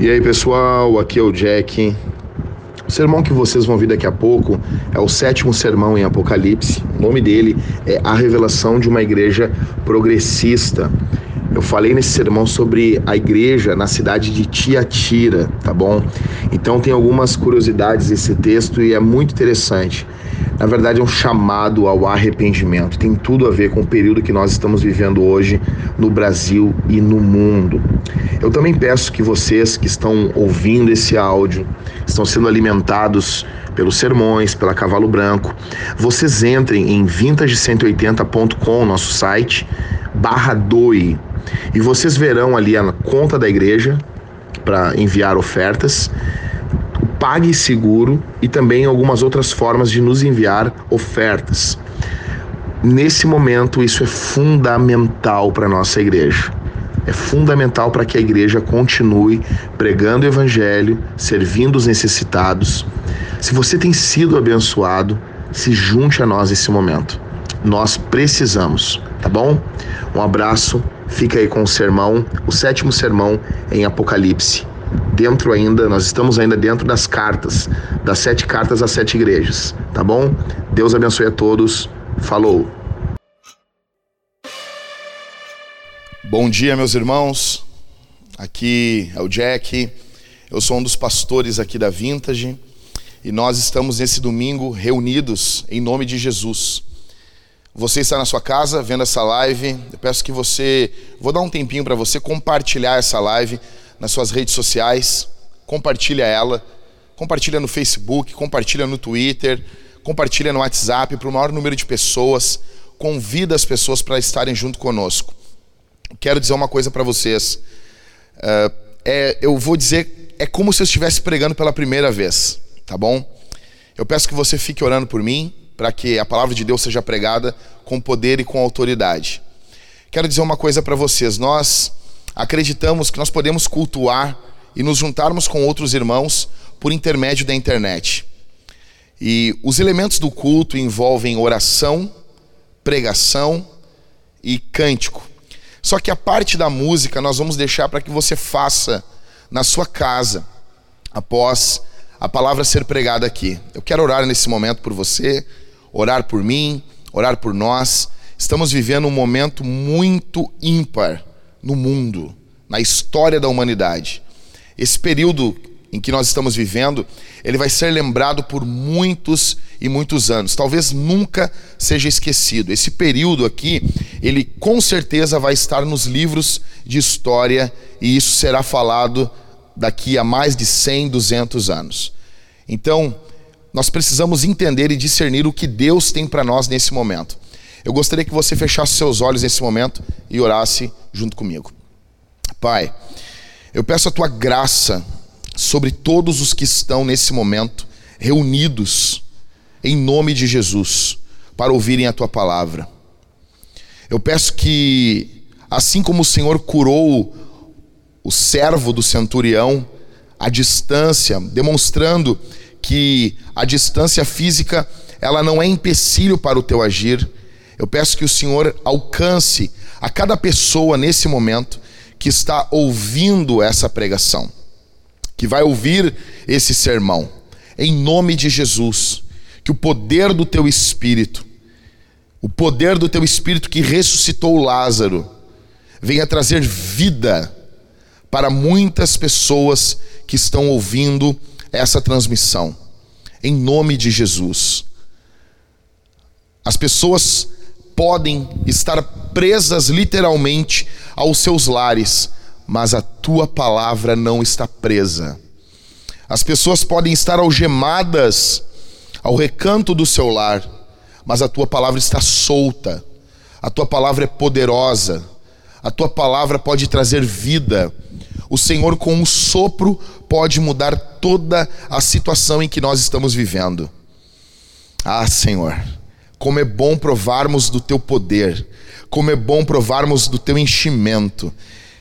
E aí pessoal, aqui é o Jack. O sermão que vocês vão ouvir daqui a pouco é o sétimo sermão em Apocalipse. O nome dele é A Revelação de uma Igreja Progressista. Eu falei nesse sermão sobre a igreja na cidade de Tiatira, tá bom? Então tem algumas curiosidades nesse texto e é muito interessante. Na verdade, é um chamado ao arrependimento. Tem tudo a ver com o período que nós estamos vivendo hoje no Brasil e no mundo. Eu também peço que vocês que estão ouvindo esse áudio, estão sendo alimentados pelos sermões, pela Cavalo Branco, vocês entrem em vintage180.com, nosso site, barra doe e vocês verão ali a conta da igreja para enviar ofertas, Pague Seguro e também algumas outras formas de nos enviar ofertas. Nesse momento, isso é fundamental para a nossa igreja. É fundamental para que a igreja continue pregando o evangelho, servindo os necessitados. Se você tem sido abençoado, se junte a nós nesse momento. Nós precisamos, tá bom? Um abraço Fica aí com o sermão, o sétimo sermão em Apocalipse. Dentro ainda, nós estamos ainda dentro das cartas, das sete cartas às sete igrejas, tá bom? Deus abençoe a todos. Falou! Bom dia, meus irmãos. Aqui é o Jack. Eu sou um dos pastores aqui da Vintage e nós estamos nesse domingo reunidos em nome de Jesus. Você está na sua casa vendo essa live, eu peço que você, vou dar um tempinho para você compartilhar essa live nas suas redes sociais, compartilha ela, compartilha no Facebook, compartilha no Twitter, compartilha no WhatsApp para o maior número de pessoas, convida as pessoas para estarem junto conosco. Quero dizer uma coisa para vocês, uh, é, eu vou dizer, é como se eu estivesse pregando pela primeira vez, tá bom? Eu peço que você fique orando por mim, para que a palavra de Deus seja pregada com poder e com autoridade. Quero dizer uma coisa para vocês: nós acreditamos que nós podemos cultuar e nos juntarmos com outros irmãos por intermédio da internet. E os elementos do culto envolvem oração, pregação e cântico. Só que a parte da música nós vamos deixar para que você faça na sua casa, após a palavra ser pregada aqui. Eu quero orar nesse momento por você orar por mim, orar por nós. Estamos vivendo um momento muito ímpar no mundo, na história da humanidade. Esse período em que nós estamos vivendo, ele vai ser lembrado por muitos e muitos anos. Talvez nunca seja esquecido. Esse período aqui, ele com certeza vai estar nos livros de história e isso será falado daqui a mais de 100, 200 anos. Então, nós precisamos entender e discernir o que Deus tem para nós nesse momento. Eu gostaria que você fechasse seus olhos nesse momento e orasse junto comigo. Pai, eu peço a tua graça sobre todos os que estão nesse momento reunidos em nome de Jesus para ouvirem a tua palavra. Eu peço que, assim como o Senhor curou o servo do centurião à distância, demonstrando que a distância física ela não é empecilho para o teu agir. Eu peço que o Senhor alcance a cada pessoa nesse momento que está ouvindo essa pregação, que vai ouvir esse sermão. Em nome de Jesus, que o poder do teu espírito, o poder do teu espírito que ressuscitou Lázaro, venha trazer vida para muitas pessoas que estão ouvindo essa transmissão, em nome de Jesus. As pessoas podem estar presas literalmente aos seus lares, mas a tua palavra não está presa. As pessoas podem estar algemadas ao recanto do seu lar, mas a tua palavra está solta. A tua palavra é poderosa. A tua palavra pode trazer vida. O Senhor, com um sopro, pode mudar toda a situação em que nós estamos vivendo. Ah, Senhor, como é bom provarmos do teu poder, como é bom provarmos do teu enchimento.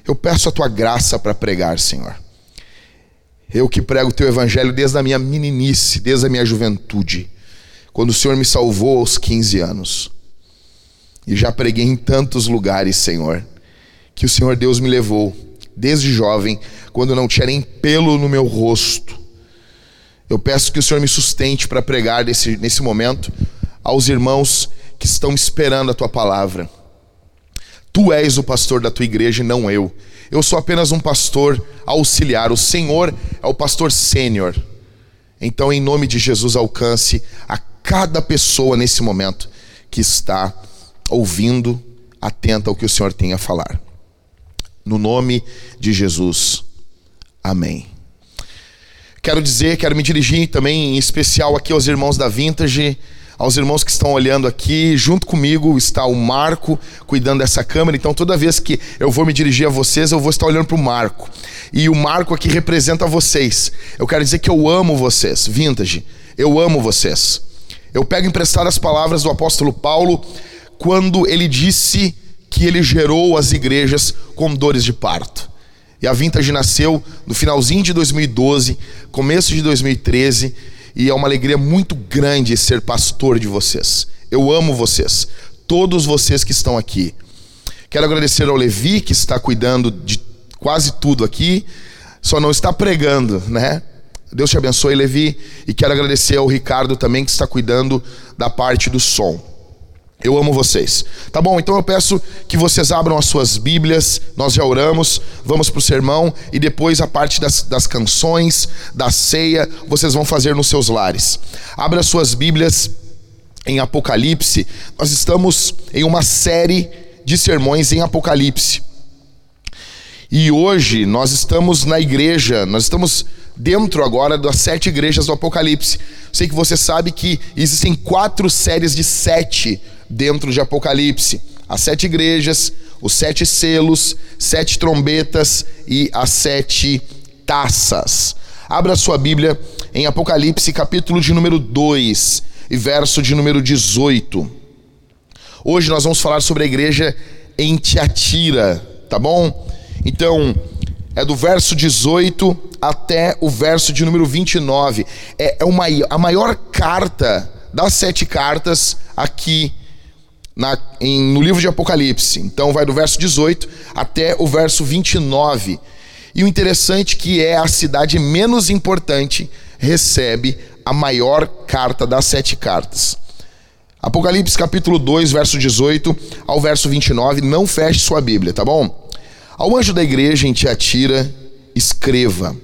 Eu peço a tua graça para pregar, Senhor. Eu que prego o teu evangelho desde a minha meninice, desde a minha juventude, quando o Senhor me salvou aos 15 anos. E já preguei em tantos lugares, Senhor, que o Senhor Deus me levou desde jovem, quando não tinha nem pelo no meu rosto. Eu peço que o Senhor me sustente para pregar nesse, nesse momento aos irmãos que estão esperando a tua palavra. Tu és o pastor da tua igreja e não eu. Eu sou apenas um pastor auxiliar. O Senhor é o pastor sênior. Então, em nome de Jesus, alcance a cada pessoa nesse momento que está ouvindo, atenta ao que o Senhor tem a falar. No nome de Jesus. Amém. Quero dizer, quero me dirigir também em especial aqui aos irmãos da Vintage aos irmãos que estão olhando aqui, junto comigo está o Marco cuidando dessa câmera. Então, toda vez que eu vou me dirigir a vocês, eu vou estar olhando para o Marco. E o Marco aqui representa vocês. Eu quero dizer que eu amo vocês, Vintage. Eu amo vocês. Eu pego emprestado as palavras do apóstolo Paulo quando ele disse que ele gerou as igrejas com dores de parto. E a Vintage nasceu no finalzinho de 2012, começo de 2013 e é uma alegria muito grande ser pastor de vocês. Eu amo vocês, todos vocês que estão aqui. Quero agradecer ao Levi, que está cuidando de quase tudo aqui, só não está pregando, né? Deus te abençoe, Levi. E quero agradecer ao Ricardo também, que está cuidando da parte do som. Eu amo vocês. Tá bom? Então eu peço que vocês abram as suas Bíblias. Nós já oramos. Vamos para o sermão. E depois a parte das, das canções, da ceia, vocês vão fazer nos seus lares. Abra as suas Bíblias em Apocalipse. Nós estamos em uma série de sermões em Apocalipse. E hoje nós estamos na igreja, nós estamos dentro agora das sete igrejas do Apocalipse. Sei que você sabe que existem quatro séries de sete dentro de Apocalipse. As sete igrejas, os sete selos, sete trombetas e as sete taças. Abra sua Bíblia em Apocalipse, capítulo de número 2 e verso de número 18. Hoje nós vamos falar sobre a igreja em Tiatira, tá bom? Então, é do verso 18 até o verso de número 29. É, é uma, a maior carta das sete cartas aqui na, em, no livro de Apocalipse. Então vai do verso 18 até o verso 29. E o interessante que é a cidade menos importante recebe a maior carta das sete cartas. Apocalipse capítulo 2, verso 18 ao verso 29, não feche sua Bíblia, tá bom? Ao anjo da igreja em Tiatira, escreva: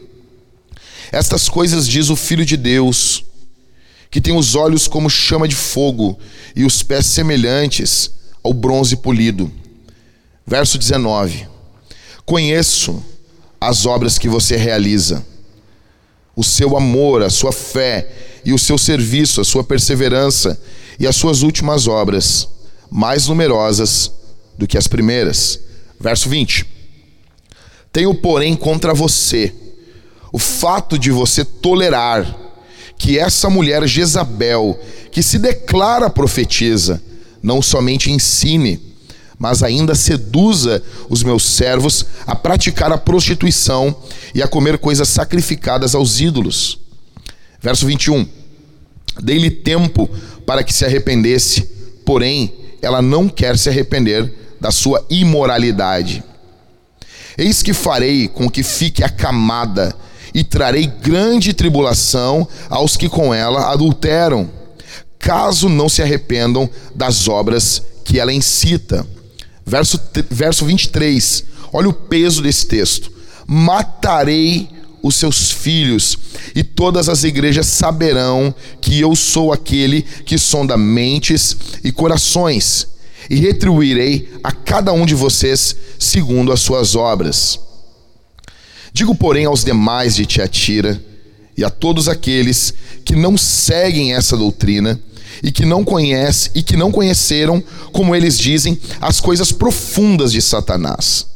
Estas coisas diz o Filho de Deus, que tem os olhos como chama de fogo e os pés semelhantes ao bronze polido. Verso 19: Conheço as obras que você realiza, o seu amor, a sua fé e o seu serviço, a sua perseverança e as suas últimas obras, mais numerosas do que as primeiras. Verso 20: Tenho, porém, contra você o fato de você tolerar que essa mulher Jezabel, que se declara profetisa, não somente ensine, mas ainda seduza os meus servos a praticar a prostituição e a comer coisas sacrificadas aos ídolos. Verso 21. Dei-lhe tempo para que se arrependesse, porém ela não quer se arrepender da sua imoralidade. Eis que farei com que fique acamada e trarei grande tribulação aos que com ela adulteram, caso não se arrependam das obras que ela incita. Verso, verso 23, olha o peso desse texto: Matarei os seus filhos, e todas as igrejas saberão que eu sou aquele que sonda mentes e corações, e retribuirei a cada um de vocês segundo as suas obras. Digo, porém, aos demais de Tiatira e a todos aqueles que não seguem essa doutrina e que não conhecem e que não conheceram, como eles dizem, as coisas profundas de Satanás.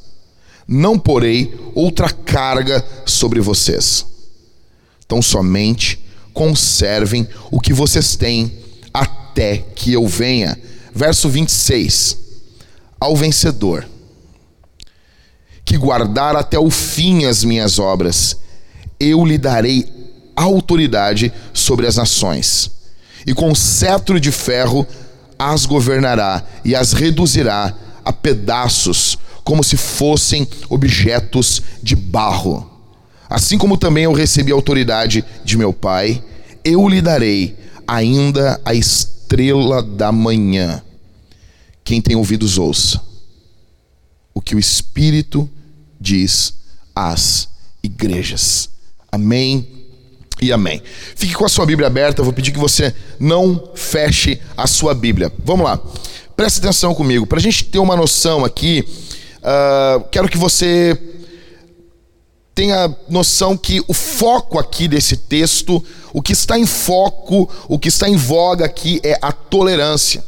Não porei outra carga sobre vocês. Então somente conservem o que vocês têm até que eu venha. Verso 26. Ao vencedor que guardar até o fim as minhas obras, eu lhe darei autoridade sobre as nações, e com cetro de ferro as governará e as reduzirá a pedaços, como se fossem objetos de barro. Assim como também eu recebi a autoridade de meu Pai, eu lhe darei ainda a estrela da manhã. Quem tem ouvidos, ouça o que o Espírito diz às igrejas. Amém e amém. Fique com a sua Bíblia aberta, eu vou pedir que você não feche a sua Bíblia. Vamos lá, preste atenção comigo. Para a gente ter uma noção aqui, uh, quero que você tenha noção que o foco aqui desse texto, o que está em foco, o que está em voga aqui é a tolerância.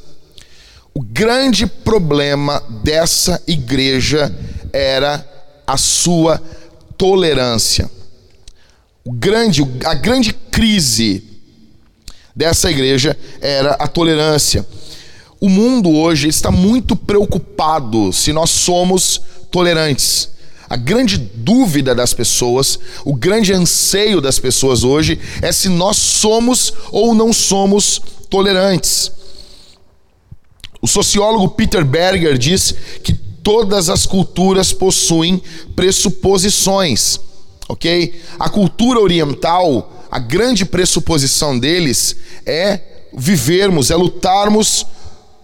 O grande problema dessa igreja era a sua tolerância. O grande, a grande crise dessa igreja era a tolerância. O mundo hoje está muito preocupado se nós somos tolerantes. A grande dúvida das pessoas, o grande anseio das pessoas hoje é se nós somos ou não somos tolerantes. O sociólogo Peter Berger diz que todas as culturas possuem pressuposições, ok? A cultura oriental, a grande pressuposição deles é vivermos, é lutarmos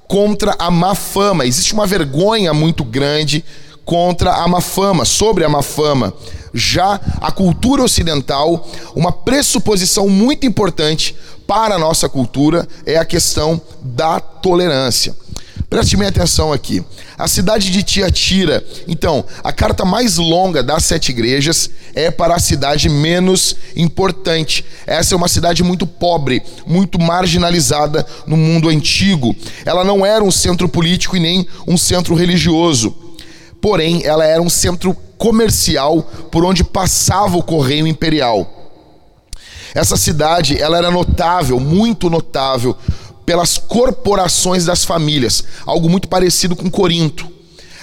contra a má fama. Existe uma vergonha muito grande contra a má fama, sobre a má fama. Já a cultura ocidental, uma pressuposição muito importante para a nossa cultura é a questão da tolerância. Preste bem atenção aqui. A cidade de Tiatira, então, a carta mais longa das sete igrejas é para a cidade menos importante. Essa é uma cidade muito pobre, muito marginalizada no mundo antigo. Ela não era um centro político e nem um centro religioso. Porém, ela era um centro comercial por onde passava o correio imperial. Essa cidade, ela era notável, muito notável pelas corporações das famílias, algo muito parecido com Corinto.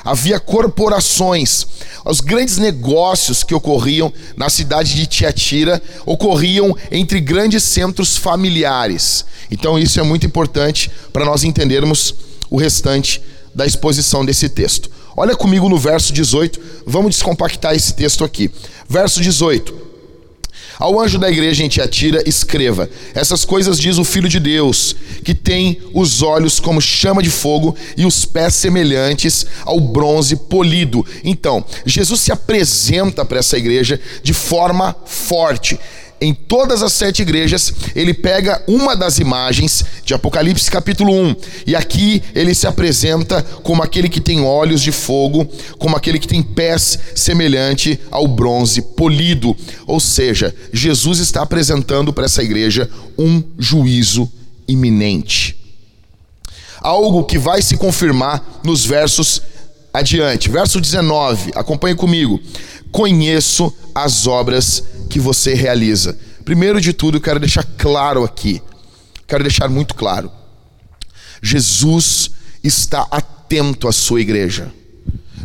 Havia corporações, os grandes negócios que ocorriam na cidade de Tiatira ocorriam entre grandes centros familiares. Então, isso é muito importante para nós entendermos o restante da exposição desse texto. Olha comigo no verso 18, vamos descompactar esse texto aqui. Verso 18. Ao anjo da igreja em Tiatira, escreva: Essas coisas diz o Filho de Deus, que tem os olhos como chama de fogo e os pés semelhantes ao bronze polido. Então, Jesus se apresenta para essa igreja de forma forte em todas as sete igrejas, ele pega uma das imagens de Apocalipse capítulo 1, e aqui ele se apresenta como aquele que tem olhos de fogo, como aquele que tem pés semelhante ao bronze polido. Ou seja, Jesus está apresentando para essa igreja um juízo iminente. Algo que vai se confirmar nos versos adiante. Verso 19, acompanhe comigo. Conheço as obras que você realiza. Primeiro de tudo, eu quero deixar claro aqui, quero deixar muito claro. Jesus está atento à sua igreja.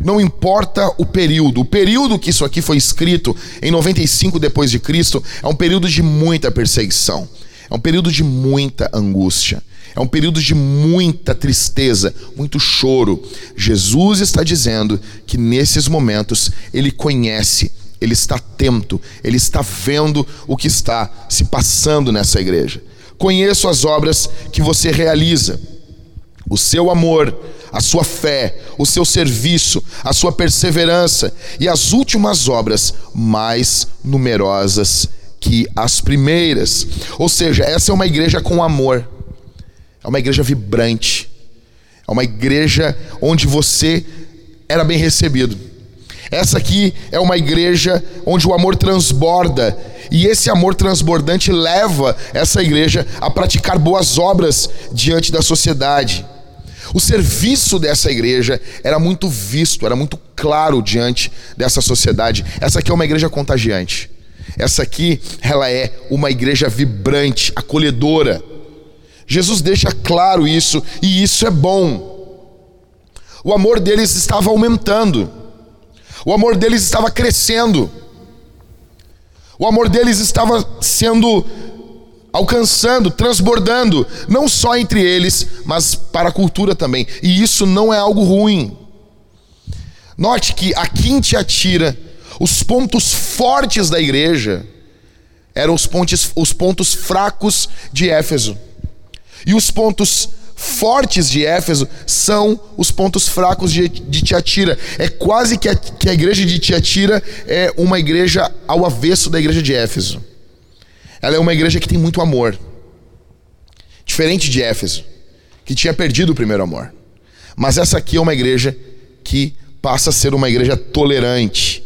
Não importa o período, o período que isso aqui foi escrito em 95 depois de Cristo é um período de muita perseguição, é um período de muita angústia, é um período de muita tristeza, muito choro. Jesus está dizendo que nesses momentos ele conhece ele está atento, ele está vendo o que está se passando nessa igreja. Conheço as obras que você realiza, o seu amor, a sua fé, o seu serviço, a sua perseverança e as últimas obras mais numerosas que as primeiras. Ou seja, essa é uma igreja com amor, é uma igreja vibrante, é uma igreja onde você era bem recebido essa aqui é uma igreja onde o amor transborda, e esse amor transbordante leva essa igreja a praticar boas obras diante da sociedade. O serviço dessa igreja era muito visto, era muito claro diante dessa sociedade. Essa aqui é uma igreja contagiante. Essa aqui, ela é uma igreja vibrante, acolhedora. Jesus deixa claro isso, e isso é bom. O amor deles estava aumentando. O amor deles estava crescendo. O amor deles estava sendo alcançando, transbordando, não só entre eles, mas para a cultura também. E isso não é algo ruim. Note que aqui em Tiatira, os pontos fortes da igreja eram os pontos, os pontos fracos de Éfeso. E os pontos fortes de Éfeso são os pontos fracos de, de Tiatira. É quase que a, que a igreja de Tiatira é uma igreja ao avesso da igreja de Éfeso. Ela é uma igreja que tem muito amor. Diferente de Éfeso, que tinha perdido o primeiro amor. Mas essa aqui é uma igreja que passa a ser uma igreja tolerante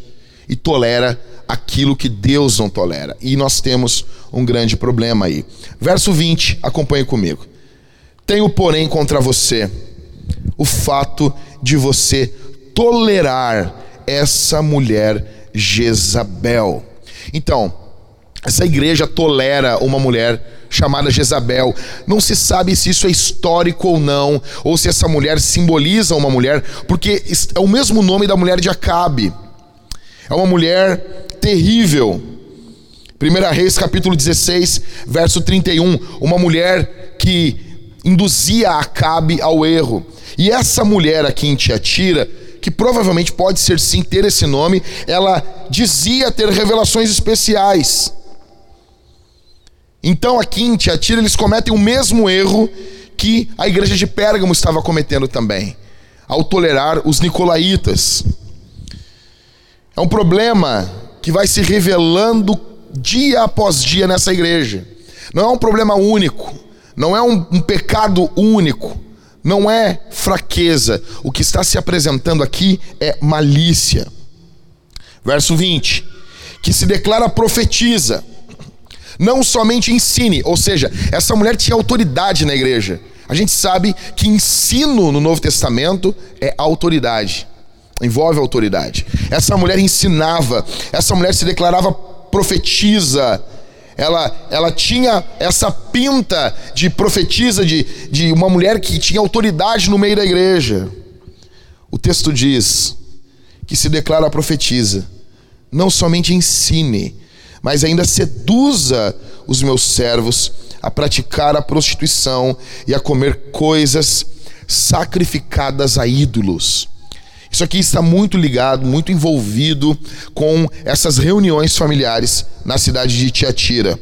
e tolera aquilo que Deus não tolera. E nós temos um grande problema aí. Verso 20, acompanhe comigo. Tenho, porém, contra você o fato de você tolerar essa mulher Jezabel. Então, essa igreja tolera uma mulher chamada Jezabel. Não se sabe se isso é histórico ou não, ou se essa mulher simboliza uma mulher, porque é o mesmo nome da mulher de Acabe. É uma mulher terrível. 1 Reis capítulo 16, verso 31, uma mulher que induzia Acabe ao erro. E essa mulher aqui em Tiatira, que provavelmente pode ser sim ter esse nome, ela dizia ter revelações especiais. Então aqui em Tiatira eles cometem o mesmo erro que a igreja de Pérgamo estava cometendo também, ao tolerar os nicolaítas. É um problema que vai se revelando dia após dia nessa igreja. Não é um problema único, não é um, um pecado único, não é fraqueza. O que está se apresentando aqui é malícia. Verso 20: que se declara profetiza não somente ensine, ou seja, essa mulher tinha autoridade na igreja. A gente sabe que ensino no Novo Testamento é autoridade, envolve autoridade. Essa mulher ensinava, essa mulher se declarava profetiza, ela, ela tinha essa pinta de profetisa, de, de uma mulher que tinha autoridade no meio da igreja. O texto diz que se declara profetiza, não somente ensine, mas ainda seduza os meus servos a praticar a prostituição e a comer coisas sacrificadas a ídolos. Isso aqui está muito ligado, muito envolvido com essas reuniões familiares na cidade de Tiatira.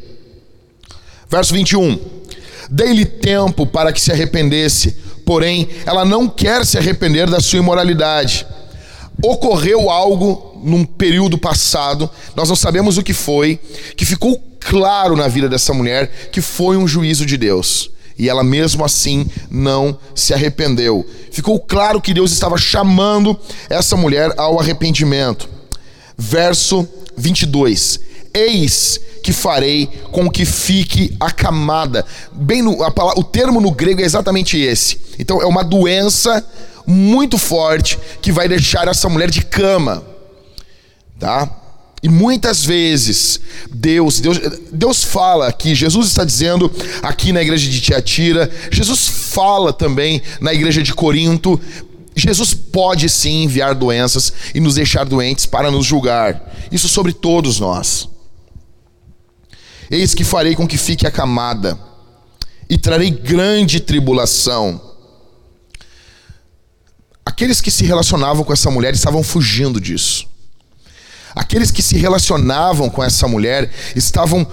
Verso 21. Dei-lhe tempo para que se arrependesse, porém ela não quer se arrepender da sua imoralidade. Ocorreu algo num período passado, nós não sabemos o que foi, que ficou claro na vida dessa mulher que foi um juízo de Deus. E ela mesmo assim não se arrependeu. Ficou claro que Deus estava chamando essa mulher ao arrependimento. Verso 22. Eis que farei com que fique acamada. Bem no, a, o termo no grego é exatamente esse. Então é uma doença muito forte que vai deixar essa mulher de cama tá? E muitas vezes Deus, Deus, Deus fala aqui, Jesus está dizendo aqui na igreja de Tiatira, Jesus fala também na igreja de Corinto. Jesus pode sim enviar doenças e nos deixar doentes para nos julgar. Isso sobre todos nós. Eis que farei com que fique acamada e trarei grande tribulação. Aqueles que se relacionavam com essa mulher estavam fugindo disso. Aqueles que se relacionavam com essa mulher estavam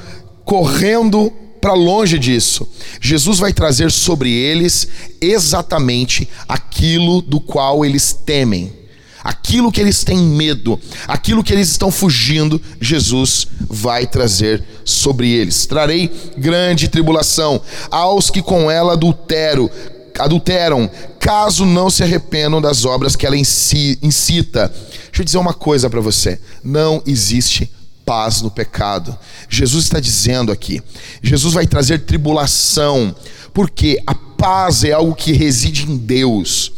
correndo para longe disso. Jesus vai trazer sobre eles exatamente aquilo do qual eles temem. Aquilo que eles têm medo, aquilo que eles estão fugindo, Jesus vai trazer sobre eles. Trarei grande tribulação aos que com ela adultero, adulteram, caso não se arrependam das obras que ela incita Deixa eu dizer uma coisa para você: não existe paz no pecado. Jesus está dizendo aqui: Jesus vai trazer tribulação, porque a paz é algo que reside em Deus.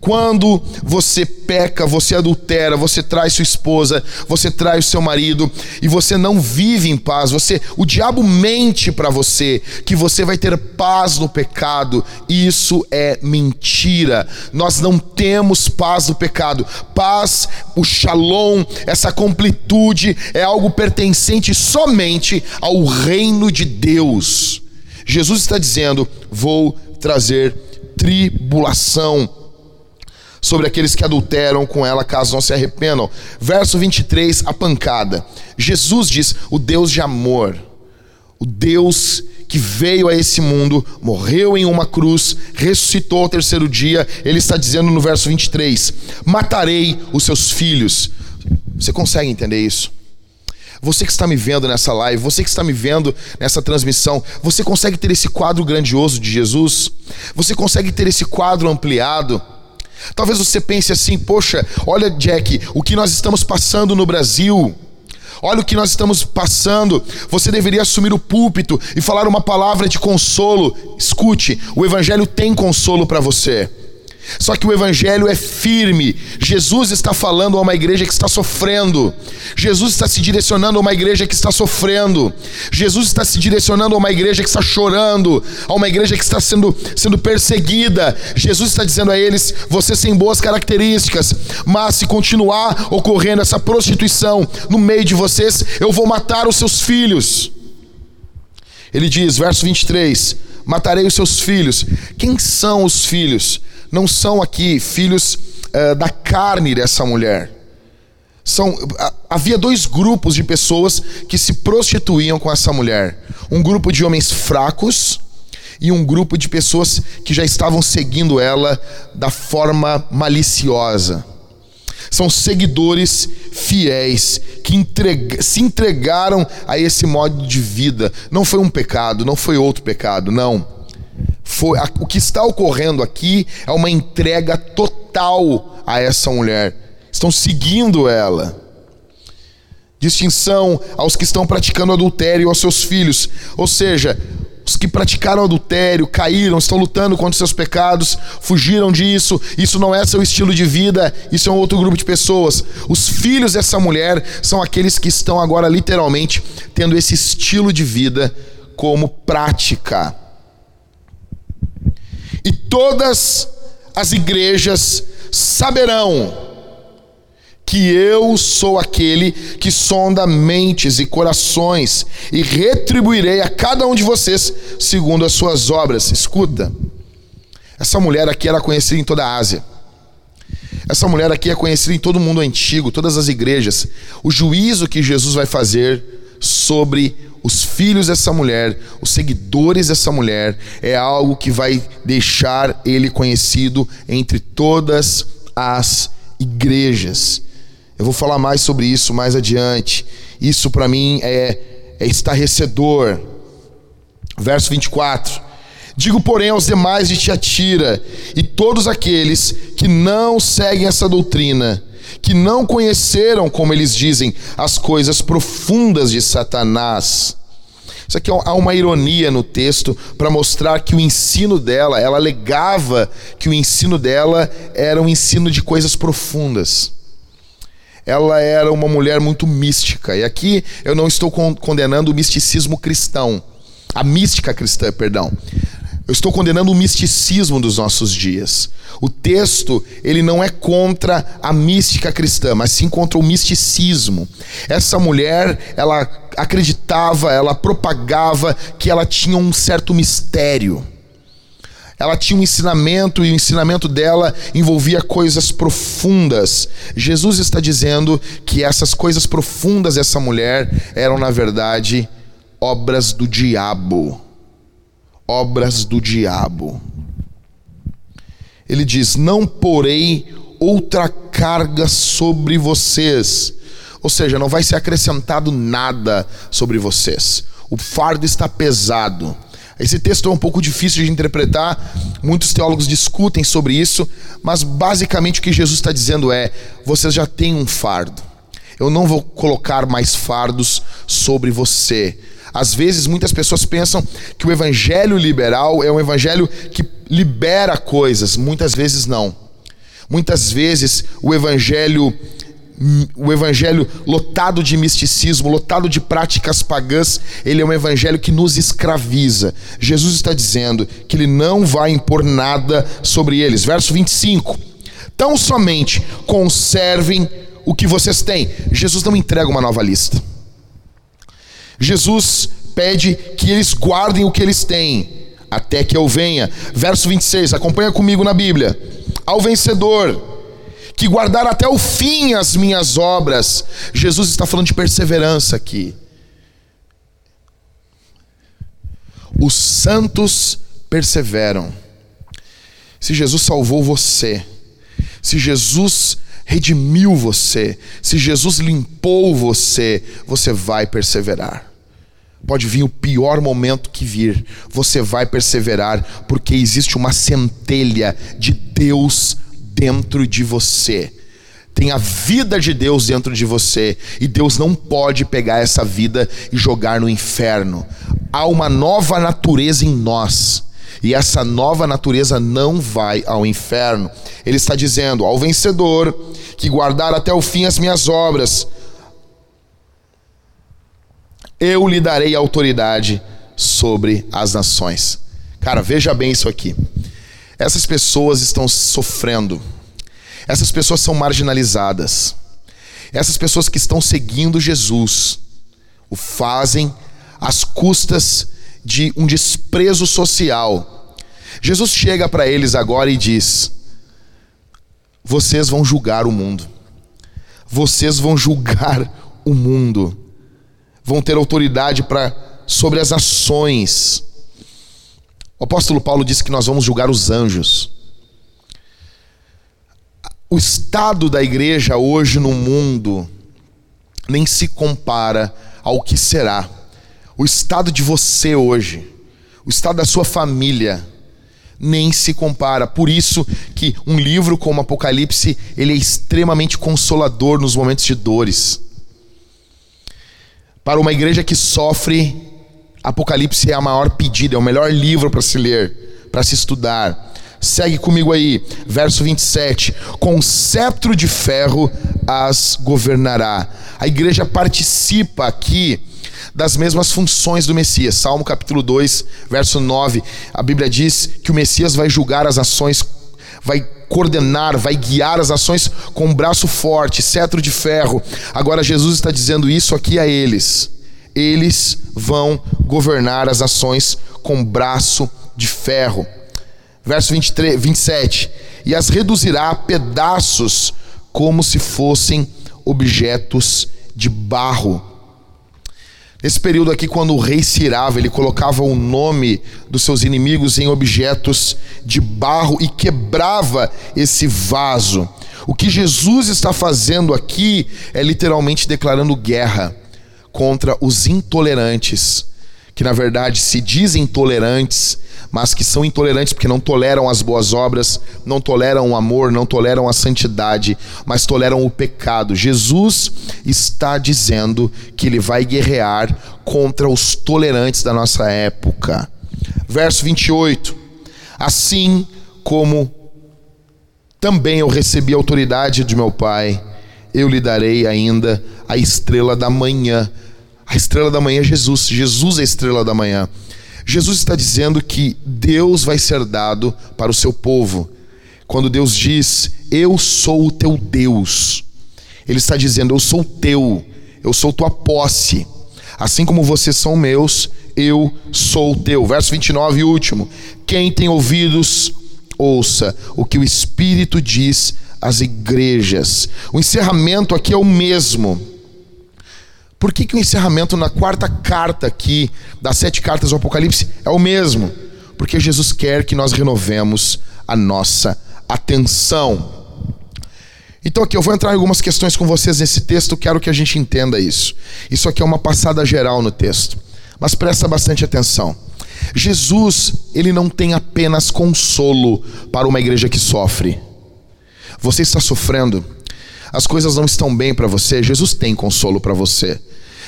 Quando você peca, você adultera, você traz sua esposa, você traz o seu marido e você não vive em paz, você, o diabo mente para você que você vai ter paz no pecado. Isso é mentira. Nós não temos paz no pecado. Paz, o shalom, essa completude é algo pertencente somente ao reino de Deus. Jesus está dizendo: "Vou trazer tribulação sobre aqueles que adulteram com ela, caso não se arrependam. Verso 23, a pancada. Jesus diz: o Deus de amor, o Deus que veio a esse mundo, morreu em uma cruz, ressuscitou ao terceiro dia, ele está dizendo no verso 23: Matarei os seus filhos. Você consegue entender isso? Você que está me vendo nessa live, você que está me vendo nessa transmissão, você consegue ter esse quadro grandioso de Jesus? Você consegue ter esse quadro ampliado? Talvez você pense assim: poxa, olha, Jack, o que nós estamos passando no Brasil. Olha o que nós estamos passando. Você deveria assumir o púlpito e falar uma palavra de consolo. Escute, o Evangelho tem consolo para você. Só que o evangelho é firme. Jesus está falando a uma igreja que está sofrendo. Jesus está se direcionando a uma igreja que está sofrendo. Jesus está se direcionando a uma igreja que está chorando, a uma igreja que está sendo, sendo perseguida. Jesus está dizendo a eles: vocês têm boas características, mas se continuar ocorrendo essa prostituição no meio de vocês, eu vou matar os seus filhos. Ele diz, verso 23: Matarei os seus filhos. Quem são os filhos? Não são aqui filhos uh, da carne dessa mulher. São, havia dois grupos de pessoas que se prostituíam com essa mulher: um grupo de homens fracos e um grupo de pessoas que já estavam seguindo ela da forma maliciosa. São seguidores fiéis que entrega, se entregaram a esse modo de vida. Não foi um pecado, não foi outro pecado, não foi, a, o que está ocorrendo aqui é uma entrega total a essa mulher. Estão seguindo ela. Distinção aos que estão praticando adultério aos seus filhos. Ou seja, os que praticaram adultério, caíram, estão lutando contra seus pecados, fugiram disso. Isso não é seu estilo de vida, isso é um outro grupo de pessoas. Os filhos dessa mulher são aqueles que estão agora literalmente tendo esse estilo de vida como prática. E todas as igrejas saberão que eu sou aquele que sonda mentes e corações e retribuirei a cada um de vocês segundo as suas obras. Escuta, essa mulher aqui era conhecida em toda a Ásia. Essa mulher aqui é conhecida em todo o mundo antigo, todas as igrejas. O juízo que Jesus vai fazer sobre os filhos dessa mulher, os seguidores dessa mulher, é algo que vai deixar ele conhecido entre todas as igrejas. Eu vou falar mais sobre isso mais adiante. Isso para mim é, é estarrecedor. Verso 24. Digo, porém, aos demais de Tiatira e todos aqueles que não seguem essa doutrina, que não conheceram, como eles dizem, as coisas profundas de Satanás. Isso aqui há uma ironia no texto para mostrar que o ensino dela, ela alegava que o ensino dela era um ensino de coisas profundas. Ela era uma mulher muito mística. E aqui eu não estou condenando o misticismo cristão, a mística cristã, perdão. Eu estou condenando o misticismo dos nossos dias. O texto, ele não é contra a mística cristã, mas sim contra o misticismo. Essa mulher, ela acreditava, ela propagava que ela tinha um certo mistério. Ela tinha um ensinamento e o ensinamento dela envolvia coisas profundas. Jesus está dizendo que essas coisas profundas dessa mulher eram, na verdade, obras do diabo obras do diabo. Ele diz: Não porei outra carga sobre vocês. Ou seja, não vai ser acrescentado nada sobre vocês. O fardo está pesado. Esse texto é um pouco difícil de interpretar, muitos teólogos discutem sobre isso, mas basicamente o que Jesus está dizendo é: vocês já têm um fardo. Eu não vou colocar mais fardos sobre você. Às vezes, muitas pessoas pensam que o evangelho liberal é um evangelho que libera coisas, muitas vezes não. Muitas vezes o evangelho o evangelho lotado de misticismo, lotado de práticas pagãs, ele é um evangelho que nos escraviza. Jesus está dizendo que ele não vai impor nada sobre eles. Verso 25. Tão somente conservem o que vocês têm. Jesus não entrega uma nova lista. Jesus pede que eles guardem o que eles têm. até que eu venha. Verso 26, acompanha comigo na Bíblia. Ao vencedor, que guardar até o fim as minhas obras. Jesus está falando de perseverança aqui. Os santos perseveram. Se Jesus salvou você, se Jesus redimiu você, se Jesus limpou você, você vai perseverar. Pode vir o pior momento que vir, você vai perseverar, porque existe uma centelha de Deus dentro de você. Tem a vida de Deus dentro de você, e Deus não pode pegar essa vida e jogar no inferno. Há uma nova natureza em nós. E essa nova natureza não vai ao inferno. Ele está dizendo ao vencedor que guardar até o fim as minhas obras, eu lhe darei autoridade sobre as nações. Cara, veja bem isso aqui. Essas pessoas estão sofrendo. Essas pessoas são marginalizadas. Essas pessoas que estão seguindo Jesus o fazem às custas de um desprezo social. Jesus chega para eles agora e diz: Vocês vão julgar o mundo. Vocês vão julgar o mundo vão ter autoridade para sobre as ações. O apóstolo Paulo disse que nós vamos julgar os anjos. O estado da igreja hoje no mundo nem se compara ao que será. O estado de você hoje, o estado da sua família, nem se compara. Por isso que um livro como Apocalipse, ele é extremamente consolador nos momentos de dores. Para uma igreja que sofre, Apocalipse é a maior pedida, é o melhor livro para se ler, para se estudar. Segue comigo aí, verso 27. Com cetro de ferro as governará. A igreja participa aqui das mesmas funções do Messias. Salmo capítulo 2, verso 9. A Bíblia diz que o Messias vai julgar as ações, vai coordenar, vai guiar as ações com um braço forte, cetro de ferro. Agora Jesus está dizendo isso aqui a eles. Eles vão governar as ações com braço de ferro. Verso 23, 27. E as reduzirá a pedaços como se fossem objetos de barro Nesse período aqui, quando o rei se irava, ele colocava o nome dos seus inimigos em objetos de barro e quebrava esse vaso. O que Jesus está fazendo aqui é literalmente declarando guerra contra os intolerantes, que na verdade se dizem tolerantes, mas que são intolerantes porque não toleram as boas obras, não toleram o amor, não toleram a santidade, mas toleram o pecado. Jesus está dizendo que ele vai guerrear contra os tolerantes da nossa época. Verso 28. Assim como também eu recebi a autoridade de meu Pai, eu lhe darei ainda a estrela da manhã. A estrela da manhã é Jesus. Jesus é a estrela da manhã. Jesus está dizendo que Deus vai ser dado para o seu povo. Quando Deus diz, Eu sou o teu Deus, Ele está dizendo, Eu sou teu, eu sou tua posse. Assim como vocês são meus, eu sou teu. Verso 29 e último. Quem tem ouvidos, ouça o que o Espírito diz às igrejas. O encerramento aqui é o mesmo. Por que, que o encerramento na quarta carta aqui, das sete cartas do Apocalipse, é o mesmo? Porque Jesus quer que nós renovemos a nossa atenção. Então aqui eu vou entrar em algumas questões com vocês nesse texto, quero que a gente entenda isso. Isso aqui é uma passada geral no texto, mas presta bastante atenção. Jesus, ele não tem apenas consolo para uma igreja que sofre. Você está sofrendo, as coisas não estão bem para você, Jesus tem consolo para você.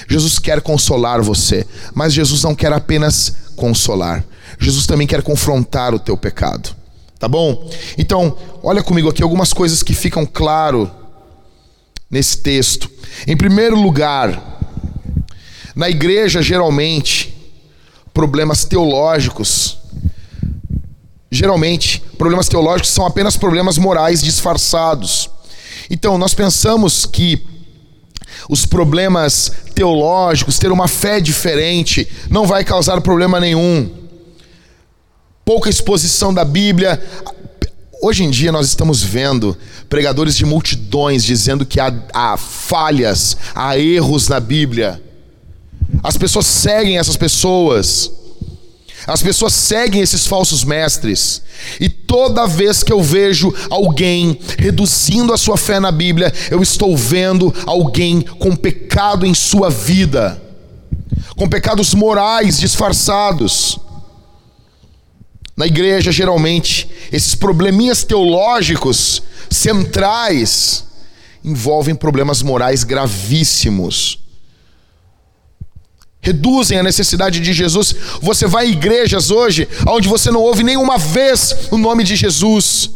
Jesus quer consolar você, mas Jesus não quer apenas consolar. Jesus também quer confrontar o teu pecado. Tá bom? Então, olha comigo aqui algumas coisas que ficam claro nesse texto. Em primeiro lugar, na igreja geralmente problemas teológicos geralmente problemas teológicos são apenas problemas morais disfarçados. Então, nós pensamos que os problemas teológicos, ter uma fé diferente, não vai causar problema nenhum. pouca exposição da Bíblia. Hoje em dia nós estamos vendo pregadores de multidões dizendo que há, há falhas, há erros na Bíblia. As pessoas seguem essas pessoas. As pessoas seguem esses falsos mestres. E toda vez que eu vejo alguém reduzindo a sua fé na Bíblia, eu estou vendo alguém com pecado em sua vida, com pecados morais disfarçados. Na igreja, geralmente, esses probleminhas teológicos centrais envolvem problemas morais gravíssimos. Reduzem a necessidade de Jesus. Você vai a igrejas hoje onde você não ouve nenhuma vez o nome de Jesus.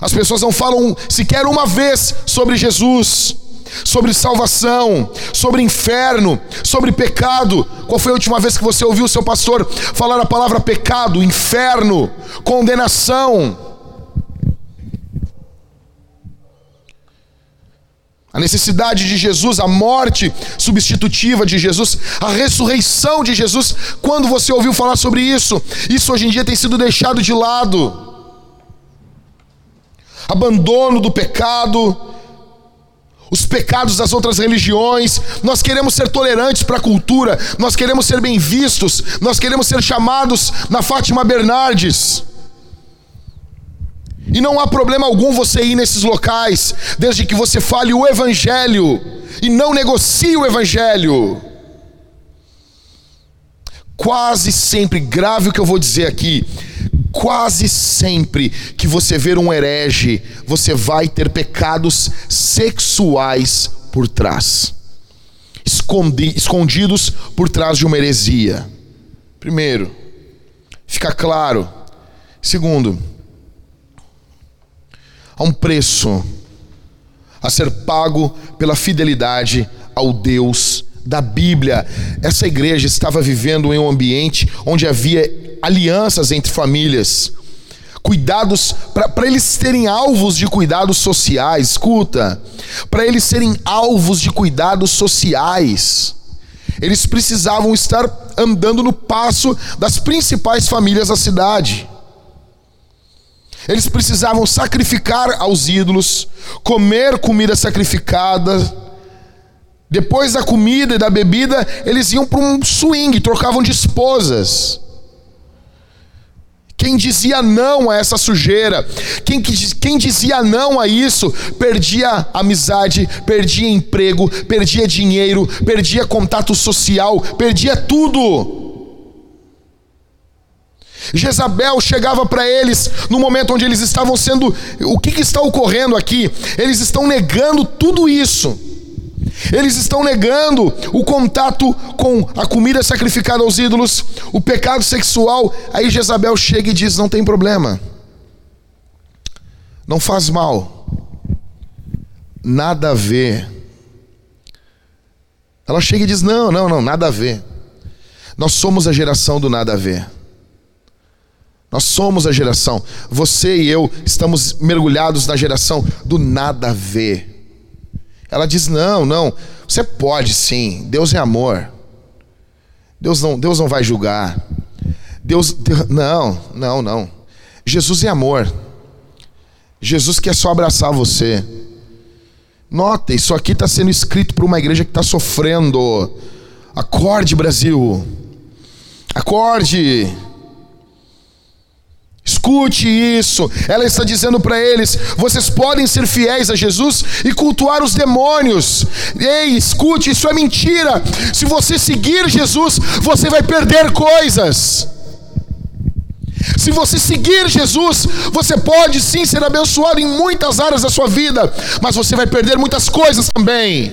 As pessoas não falam sequer uma vez sobre Jesus sobre salvação, sobre inferno, sobre pecado. Qual foi a última vez que você ouviu o seu pastor falar a palavra pecado, inferno, condenação? A necessidade de Jesus, a morte substitutiva de Jesus, a ressurreição de Jesus. Quando você ouviu falar sobre isso? Isso hoje em dia tem sido deixado de lado. Abandono do pecado, os pecados das outras religiões, nós queremos ser tolerantes para a cultura, nós queremos ser bem vistos, nós queremos ser chamados na Fátima Bernardes. E não há problema algum você ir nesses locais, desde que você fale o Evangelho e não negocie o Evangelho. Quase sempre, grave o que eu vou dizer aqui, quase sempre que você ver um herege, você vai ter pecados sexuais por trás, escondi, escondidos por trás de uma heresia. Primeiro, fica claro. Segundo, há um preço a ser pago pela fidelidade ao Deus da Bíblia. Essa igreja estava vivendo em um ambiente onde havia alianças entre famílias, cuidados, para eles terem alvos de cuidados sociais, escuta, para eles serem alvos de cuidados sociais, eles precisavam estar andando no passo das principais famílias da cidade. Eles precisavam sacrificar aos ídolos, comer comida sacrificada, depois da comida e da bebida, eles iam para um swing, trocavam de esposas. Quem dizia não a essa sujeira, quem, quem dizia não a isso, perdia amizade, perdia emprego, perdia dinheiro, perdia contato social, perdia tudo. Jezabel chegava para eles no momento onde eles estavam sendo. O que, que está ocorrendo aqui? Eles estão negando tudo isso. Eles estão negando o contato com a comida sacrificada aos ídolos, o pecado sexual. Aí Jezabel chega e diz: Não tem problema, não faz mal, nada a ver. Ela chega e diz: Não, não, não, nada a ver. Nós somos a geração do nada a ver. Nós somos a geração. Você e eu estamos mergulhados na geração do nada a ver. Ela diz: Não, não, você pode sim, Deus é amor. Deus não, Deus não vai julgar. Deus, Deus, não, não, não. Jesus é amor. Jesus quer só abraçar você. Nota, isso aqui está sendo escrito para uma igreja que está sofrendo. Acorde, Brasil. Acorde. Escute isso. Ela está dizendo para eles: vocês podem ser fiéis a Jesus e cultuar os demônios. Ei, escute, isso é mentira. Se você seguir Jesus, você vai perder coisas. Se você seguir Jesus, você pode sim ser abençoado em muitas áreas da sua vida, mas você vai perder muitas coisas também.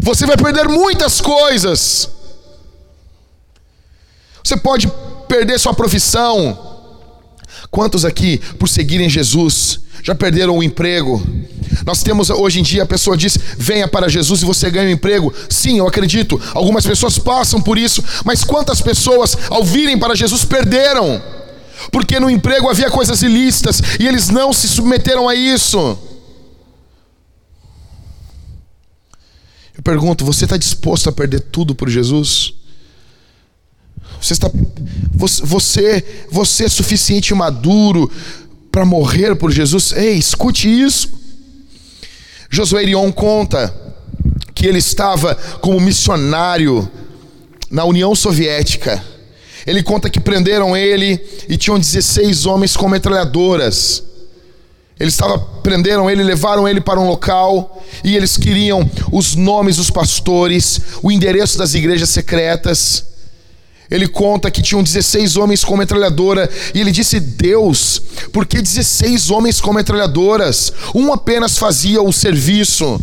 Você vai perder muitas coisas. Você pode perder sua profissão, Quantos aqui, por seguirem Jesus, já perderam o emprego? Nós temos hoje em dia a pessoa diz: venha para Jesus e você ganha um emprego. Sim, eu acredito. Algumas pessoas passam por isso, mas quantas pessoas, ao virem para Jesus, perderam? Porque no emprego havia coisas ilícitas e eles não se submeteram a isso. Eu pergunto: você está disposto a perder tudo por Jesus? Você está você você é suficiente maduro para morrer por Jesus? Ei, escute isso. Josué Irion conta que ele estava como missionário na União Soviética. Ele conta que prenderam ele e tinham 16 homens com metralhadoras. Eles estavam, prenderam ele, levaram ele para um local e eles queriam os nomes dos pastores, o endereço das igrejas secretas. Ele conta que tinham 16 homens com metralhadora e ele disse: Deus, por que 16 homens com metralhadoras? Um apenas fazia o serviço.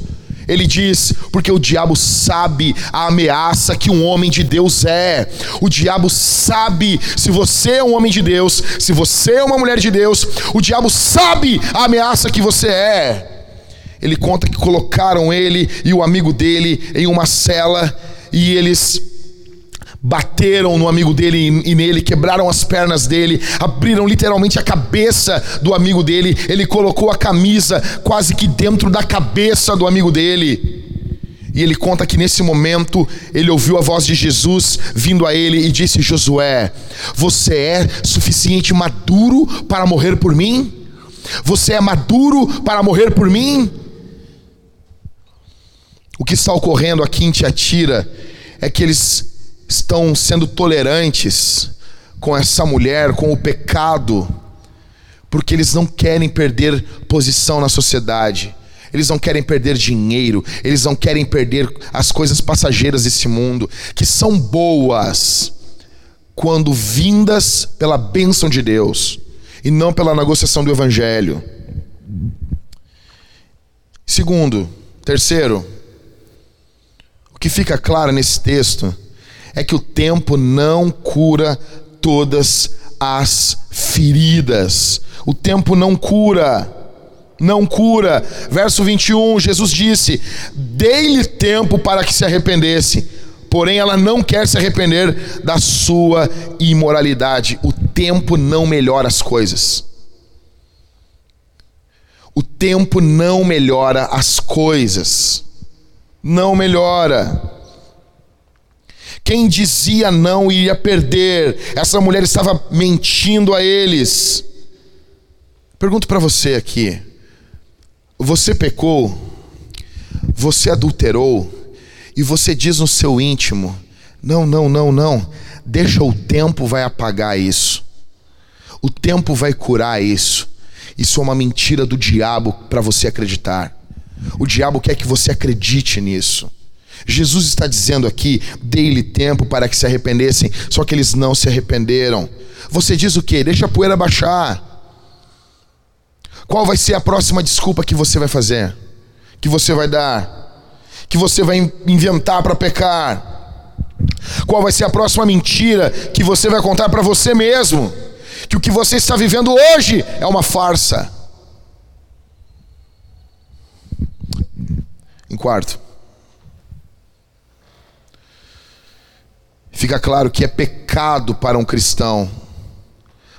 Ele diz: porque o diabo sabe a ameaça que um homem de Deus é. O diabo sabe se você é um homem de Deus, se você é uma mulher de Deus, o diabo sabe a ameaça que você é. Ele conta que colocaram ele e o amigo dele em uma cela e eles bateram no amigo dele e nele, quebraram as pernas dele, abriram literalmente a cabeça do amigo dele. Ele colocou a camisa quase que dentro da cabeça do amigo dele. E ele conta que nesse momento ele ouviu a voz de Jesus vindo a ele e disse: Josué, você é suficiente maduro para morrer por mim? Você é maduro para morrer por mim? O que está ocorrendo aqui em Tiatira é que eles estão sendo tolerantes com essa mulher, com o pecado, porque eles não querem perder posição na sociedade. Eles não querem perder dinheiro, eles não querem perder as coisas passageiras desse mundo, que são boas quando vindas pela bênção de Deus e não pela negociação do evangelho. Segundo, terceiro, o que fica claro nesse texto é que o tempo não cura todas as feridas. O tempo não cura. Não cura. Verso 21, Jesus disse: Dei-lhe tempo para que se arrependesse, porém ela não quer se arrepender da sua imoralidade. O tempo não melhora as coisas. O tempo não melhora as coisas. Não melhora. Quem dizia não iria perder. Essa mulher estava mentindo a eles. Pergunto para você aqui: você pecou? Você adulterou? E você diz no seu íntimo: não, não, não, não. Deixa o tempo vai apagar isso. O tempo vai curar isso. Isso é uma mentira do diabo para você acreditar. O diabo quer que você acredite nisso. Jesus está dizendo aqui: dei-lhe tempo para que se arrependessem, só que eles não se arrependeram. Você diz o que? Deixa a poeira baixar. Qual vai ser a próxima desculpa que você vai fazer? Que você vai dar? Que você vai inventar para pecar? Qual vai ser a próxima mentira que você vai contar para você mesmo? Que o que você está vivendo hoje é uma farsa. Em quarto, fica claro que é pecado para um cristão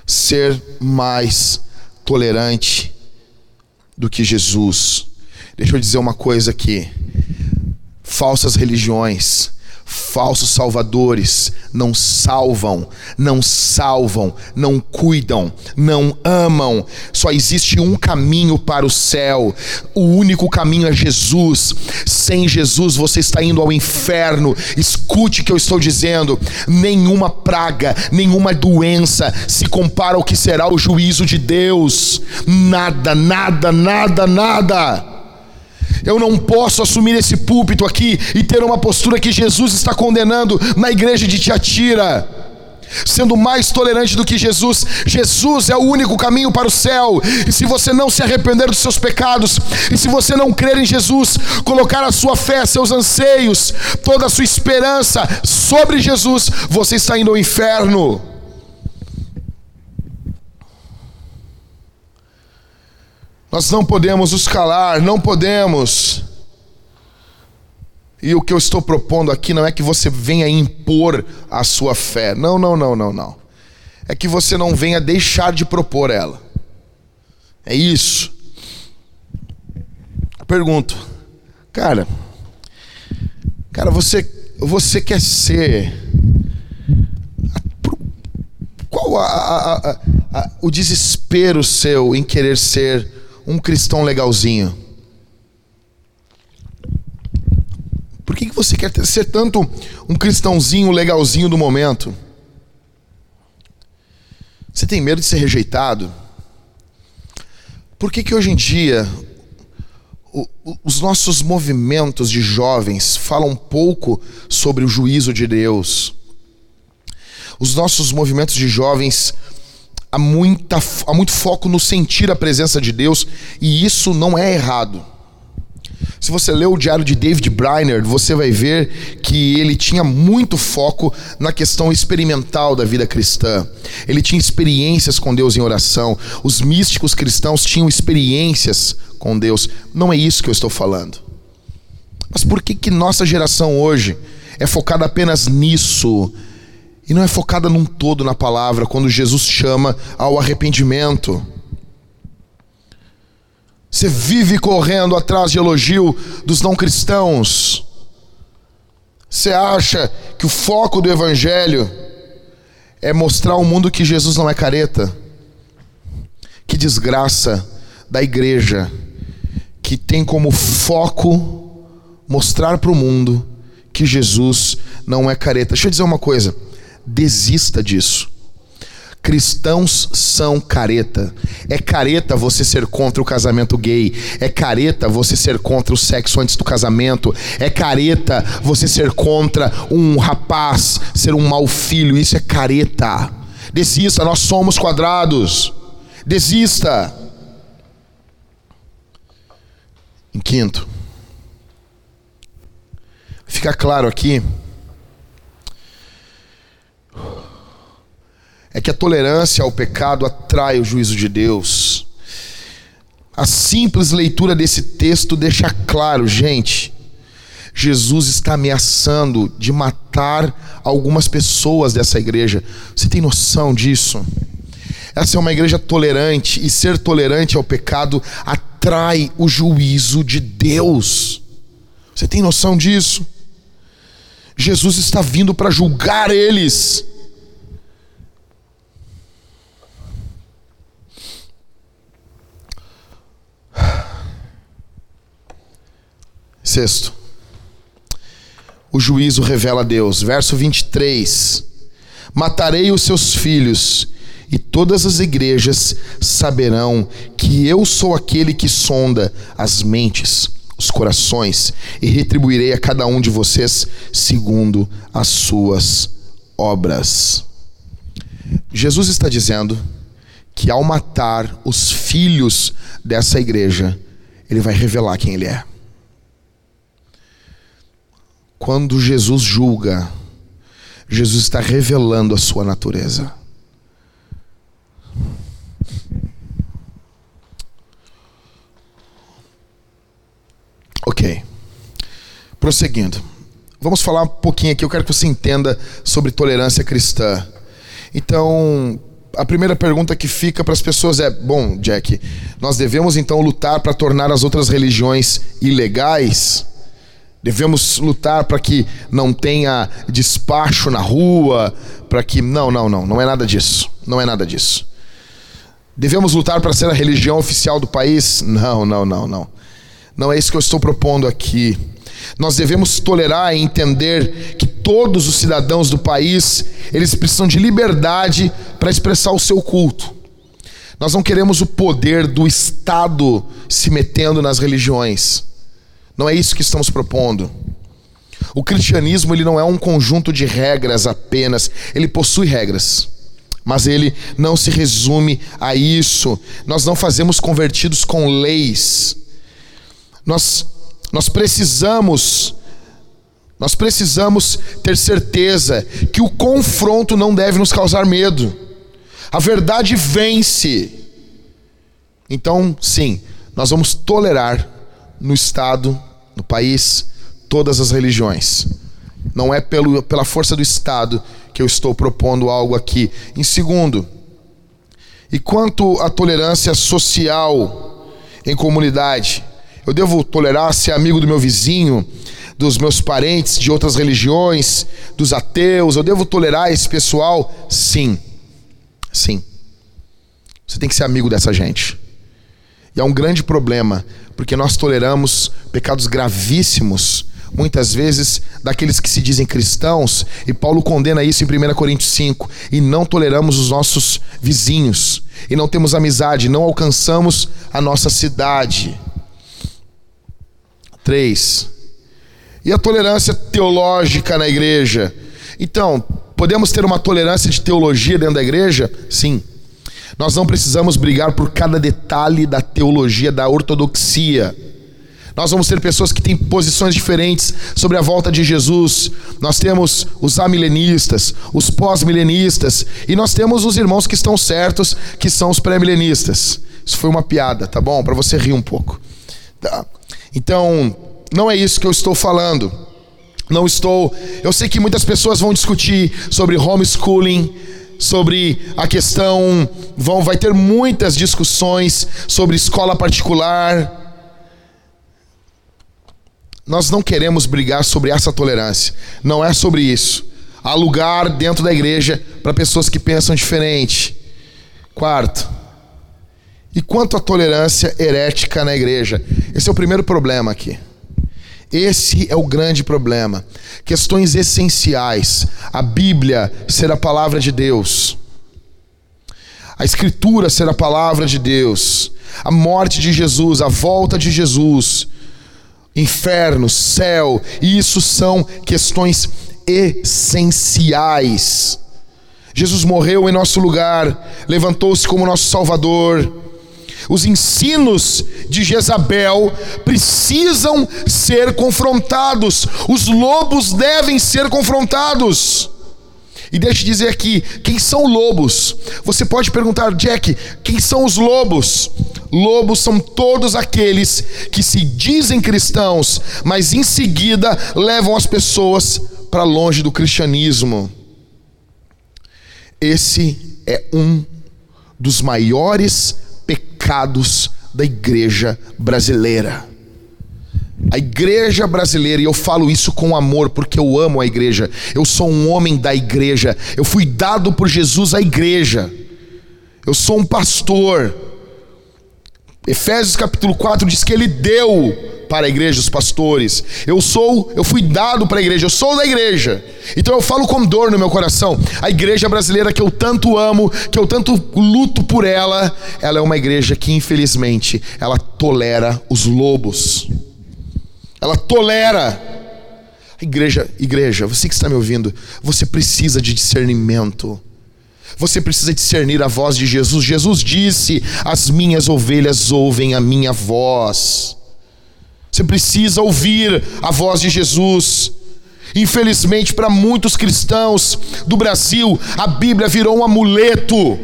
ser mais tolerante do que Jesus. Deixa eu dizer uma coisa aqui. Falsas religiões falsos salvadores não salvam, não salvam, não cuidam, não amam. Só existe um caminho para o céu. O único caminho é Jesus. Sem Jesus você está indo ao inferno. Escute o que eu estou dizendo. Nenhuma praga, nenhuma doença se compara ao que será o juízo de Deus. Nada, nada, nada, nada. Eu não posso assumir esse púlpito aqui e ter uma postura que Jesus está condenando na igreja de Tiatira. Sendo mais tolerante do que Jesus, Jesus é o único caminho para o céu. E se você não se arrepender dos seus pecados, e se você não crer em Jesus, colocar a sua fé, seus anseios, toda a sua esperança sobre Jesus, você está indo ao inferno. Nós não podemos nos calar, não podemos. E o que eu estou propondo aqui não é que você venha impor a sua fé. Não, não, não, não, não. É que você não venha deixar de propor ela. É isso. pergunto, cara, cara, você, você quer ser qual a, a, a, o desespero seu em querer ser um cristão legalzinho? Por que, que você quer ser tanto um cristãozinho legalzinho do momento? Você tem medo de ser rejeitado? Por que, que hoje em dia os nossos movimentos de jovens falam pouco sobre o juízo de Deus? Os nossos movimentos de jovens há, muita, há muito foco no sentir a presença de Deus e isso não é errado. Se você ler o diário de David Briner, você vai ver que ele tinha muito foco na questão experimental da vida cristã. Ele tinha experiências com Deus em oração. Os místicos cristãos tinham experiências com Deus. Não é isso que eu estou falando. Mas por que que nossa geração hoje é focada apenas nisso e não é focada num todo na palavra quando Jesus chama ao arrependimento? Você vive correndo atrás de elogio dos não cristãos. Você acha que o foco do evangelho é mostrar ao mundo que Jesus não é careta? Que desgraça da igreja que tem como foco mostrar para o mundo que Jesus não é careta. Deixa eu dizer uma coisa: desista disso. Cristãos são careta. É careta você ser contra o casamento gay. É careta você ser contra o sexo antes do casamento. É careta você ser contra um rapaz ser um mau filho. Isso é careta. Desista, nós somos quadrados. Desista. Em quinto, fica claro aqui é que a tolerância ao pecado atrai o juízo de Deus. A simples leitura desse texto deixa claro, gente, Jesus está ameaçando de matar algumas pessoas dessa igreja. Você tem noção disso? Essa é uma igreja tolerante e ser tolerante ao pecado atrai o juízo de Deus. Você tem noção disso? Jesus está vindo para julgar eles. Sexto, o juízo revela Deus. Verso 23: Matarei os seus filhos, e todas as igrejas saberão que eu sou aquele que sonda as mentes, os corações, e retribuirei a cada um de vocês segundo as suas obras. Jesus está dizendo que ao matar os filhos dessa igreja, ele vai revelar quem ele é. Quando Jesus julga, Jesus está revelando a sua natureza. Ok. Prosseguindo. Vamos falar um pouquinho aqui. Eu quero que você entenda sobre tolerância cristã. Então, a primeira pergunta que fica para as pessoas é: bom, Jack, nós devemos então lutar para tornar as outras religiões ilegais? Devemos lutar para que não tenha despacho na rua, para que. Não, não, não, não é nada disso. Não é nada disso. Devemos lutar para ser a religião oficial do país? Não, não, não, não. Não é isso que eu estou propondo aqui. Nós devemos tolerar e entender que todos os cidadãos do país, eles precisam de liberdade para expressar o seu culto. Nós não queremos o poder do Estado se metendo nas religiões. Não é isso que estamos propondo. O cristianismo ele não é um conjunto de regras apenas, ele possui regras. Mas ele não se resume a isso. Nós não fazemos convertidos com leis. Nós nós precisamos nós precisamos ter certeza que o confronto não deve nos causar medo. A verdade vence. Então, sim, nós vamos tolerar no Estado, no país, todas as religiões. Não é pelo, pela força do Estado que eu estou propondo algo aqui. Em segundo, e quanto à tolerância social em comunidade, eu devo tolerar ser amigo do meu vizinho, dos meus parentes de outras religiões, dos ateus, eu devo tolerar esse pessoal? Sim. Sim. Você tem que ser amigo dessa gente. E é um grande problema, porque nós toleramos pecados gravíssimos, muitas vezes daqueles que se dizem cristãos, e Paulo condena isso em 1 Coríntios 5, e não toleramos os nossos vizinhos, e não temos amizade, não alcançamos a nossa cidade. 3. E a tolerância teológica na igreja? Então, podemos ter uma tolerância de teologia dentro da igreja? Sim. Nós não precisamos brigar por cada detalhe da teologia, da ortodoxia. Nós vamos ter pessoas que têm posições diferentes sobre a volta de Jesus. Nós temos os amilenistas, os pós-milenistas, e nós temos os irmãos que estão certos, que são os pré-milenistas. Isso foi uma piada, tá bom? Para você rir um pouco. Tá. Então, não é isso que eu estou falando. Não estou. Eu sei que muitas pessoas vão discutir sobre homeschooling, sobre a questão, vão, vai ter muitas discussões sobre escola particular. Nós não queremos brigar sobre essa tolerância. Não é sobre isso. Há lugar dentro da igreja para pessoas que pensam diferente. Quarto, e quanto à tolerância herética na igreja? Esse é o primeiro problema aqui. Esse é o grande problema. Questões essenciais. A Bíblia ser a palavra de Deus. A Escritura ser a palavra de Deus. A morte de Jesus, a volta de Jesus. Inferno, céu. Isso são questões essenciais. Jesus morreu em nosso lugar, levantou-se como nosso Salvador os ensinos de Jezabel precisam ser confrontados. Os lobos devem ser confrontados. E deixe dizer aqui, quem são lobos? Você pode perguntar, Jack, quem são os lobos? Lobos são todos aqueles que se dizem cristãos, mas em seguida levam as pessoas para longe do cristianismo. Esse é um dos maiores pecados da igreja brasileira. A igreja brasileira, e eu falo isso com amor, porque eu amo a igreja, eu sou um homem da igreja, eu fui dado por Jesus à igreja, eu sou um pastor. Efésios capítulo 4 diz que ele deu para a igreja, os pastores. Eu sou, eu fui dado para a igreja, eu sou da igreja. Então eu falo com dor no meu coração. A igreja brasileira que eu tanto amo, que eu tanto luto por ela, ela é uma igreja que infelizmente ela tolera os lobos. Ela tolera. Igreja, igreja, você que está me ouvindo, você precisa de discernimento. Você precisa discernir a voz de Jesus. Jesus disse: As minhas ovelhas ouvem a minha voz. Você precisa ouvir a voz de Jesus. Infelizmente, para muitos cristãos do Brasil, a Bíblia virou um amuleto.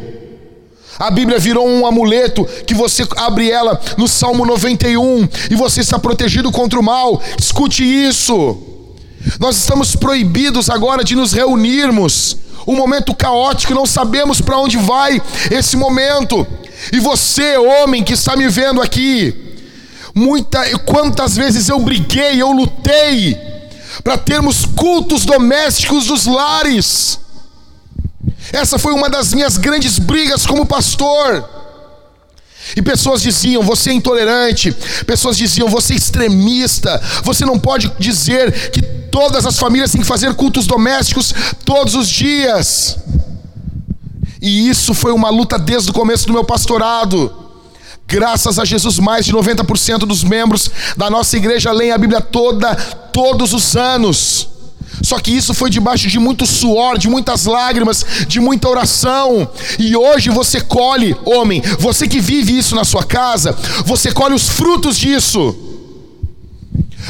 A Bíblia virou um amuleto que você abre ela no Salmo 91 e você está protegido contra o mal. Escute isso. Nós estamos proibidos agora de nos reunirmos. Um momento caótico, não sabemos para onde vai esse momento. E você, homem que está me vendo aqui, Muita, quantas vezes eu briguei, eu lutei para termos cultos domésticos dos lares. Essa foi uma das minhas grandes brigas como pastor. E pessoas diziam, você é intolerante. Pessoas diziam, você é extremista. Você não pode dizer que todas as famílias têm que fazer cultos domésticos todos os dias. E isso foi uma luta desde o começo do meu pastorado. Graças a Jesus, mais de 90% dos membros da nossa igreja leem a Bíblia toda, todos os anos. Só que isso foi debaixo de muito suor, de muitas lágrimas, de muita oração. E hoje você colhe, homem, você que vive isso na sua casa, você colhe os frutos disso.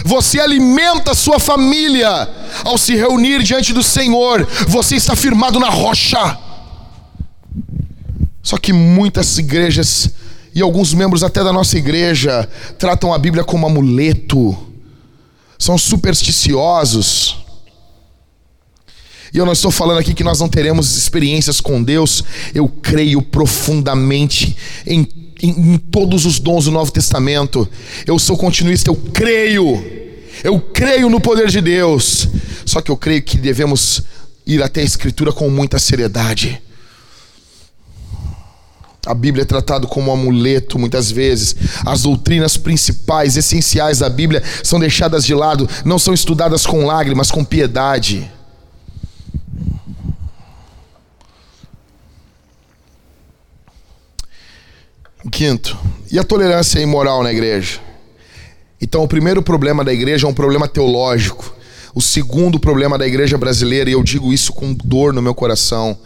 Você alimenta sua família ao se reunir diante do Senhor. Você está firmado na rocha. Só que muitas igrejas e alguns membros até da nossa igreja tratam a Bíblia como amuleto, são supersticiosos. E eu não estou falando aqui que nós não teremos experiências com Deus, eu creio profundamente em, em, em todos os dons do Novo Testamento. Eu sou continuista, eu creio, eu creio no poder de Deus. Só que eu creio que devemos ir até a Escritura com muita seriedade. A Bíblia é tratada como um amuleto muitas vezes. As doutrinas principais, essenciais da Bíblia são deixadas de lado, não são estudadas com lágrimas, com piedade. Quinto, e a tolerância imoral na igreja? Então, o primeiro problema da igreja é um problema teológico. O segundo problema da igreja brasileira, e eu digo isso com dor no meu coração,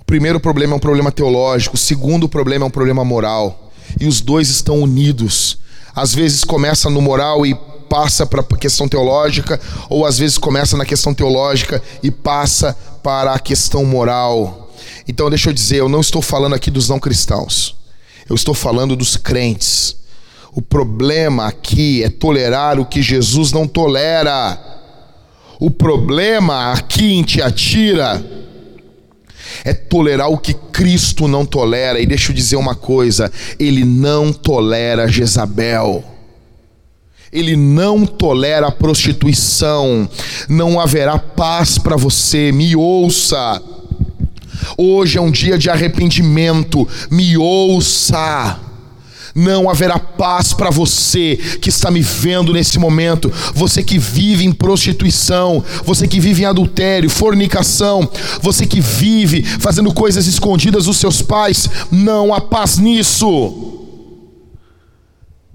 o primeiro problema é um problema teológico, o segundo problema é um problema moral. E os dois estão unidos. Às vezes começa no moral e passa para a questão teológica, ou às vezes começa na questão teológica e passa para a questão moral. Então, deixa eu dizer, eu não estou falando aqui dos não cristãos. Eu estou falando dos crentes. O problema aqui é tolerar o que Jesus não tolera. O problema aqui em Tiatira é tolerar o que Cristo não tolera. E deixa eu dizer uma coisa: Ele não tolera Jezabel. Ele não tolera a prostituição. Não haverá paz para você. Me ouça. Hoje é um dia de arrependimento. Me ouça. Não haverá paz para você que está me vendo nesse momento, você que vive em prostituição, você que vive em adultério, fornicação, você que vive fazendo coisas escondidas dos seus pais, não há paz nisso.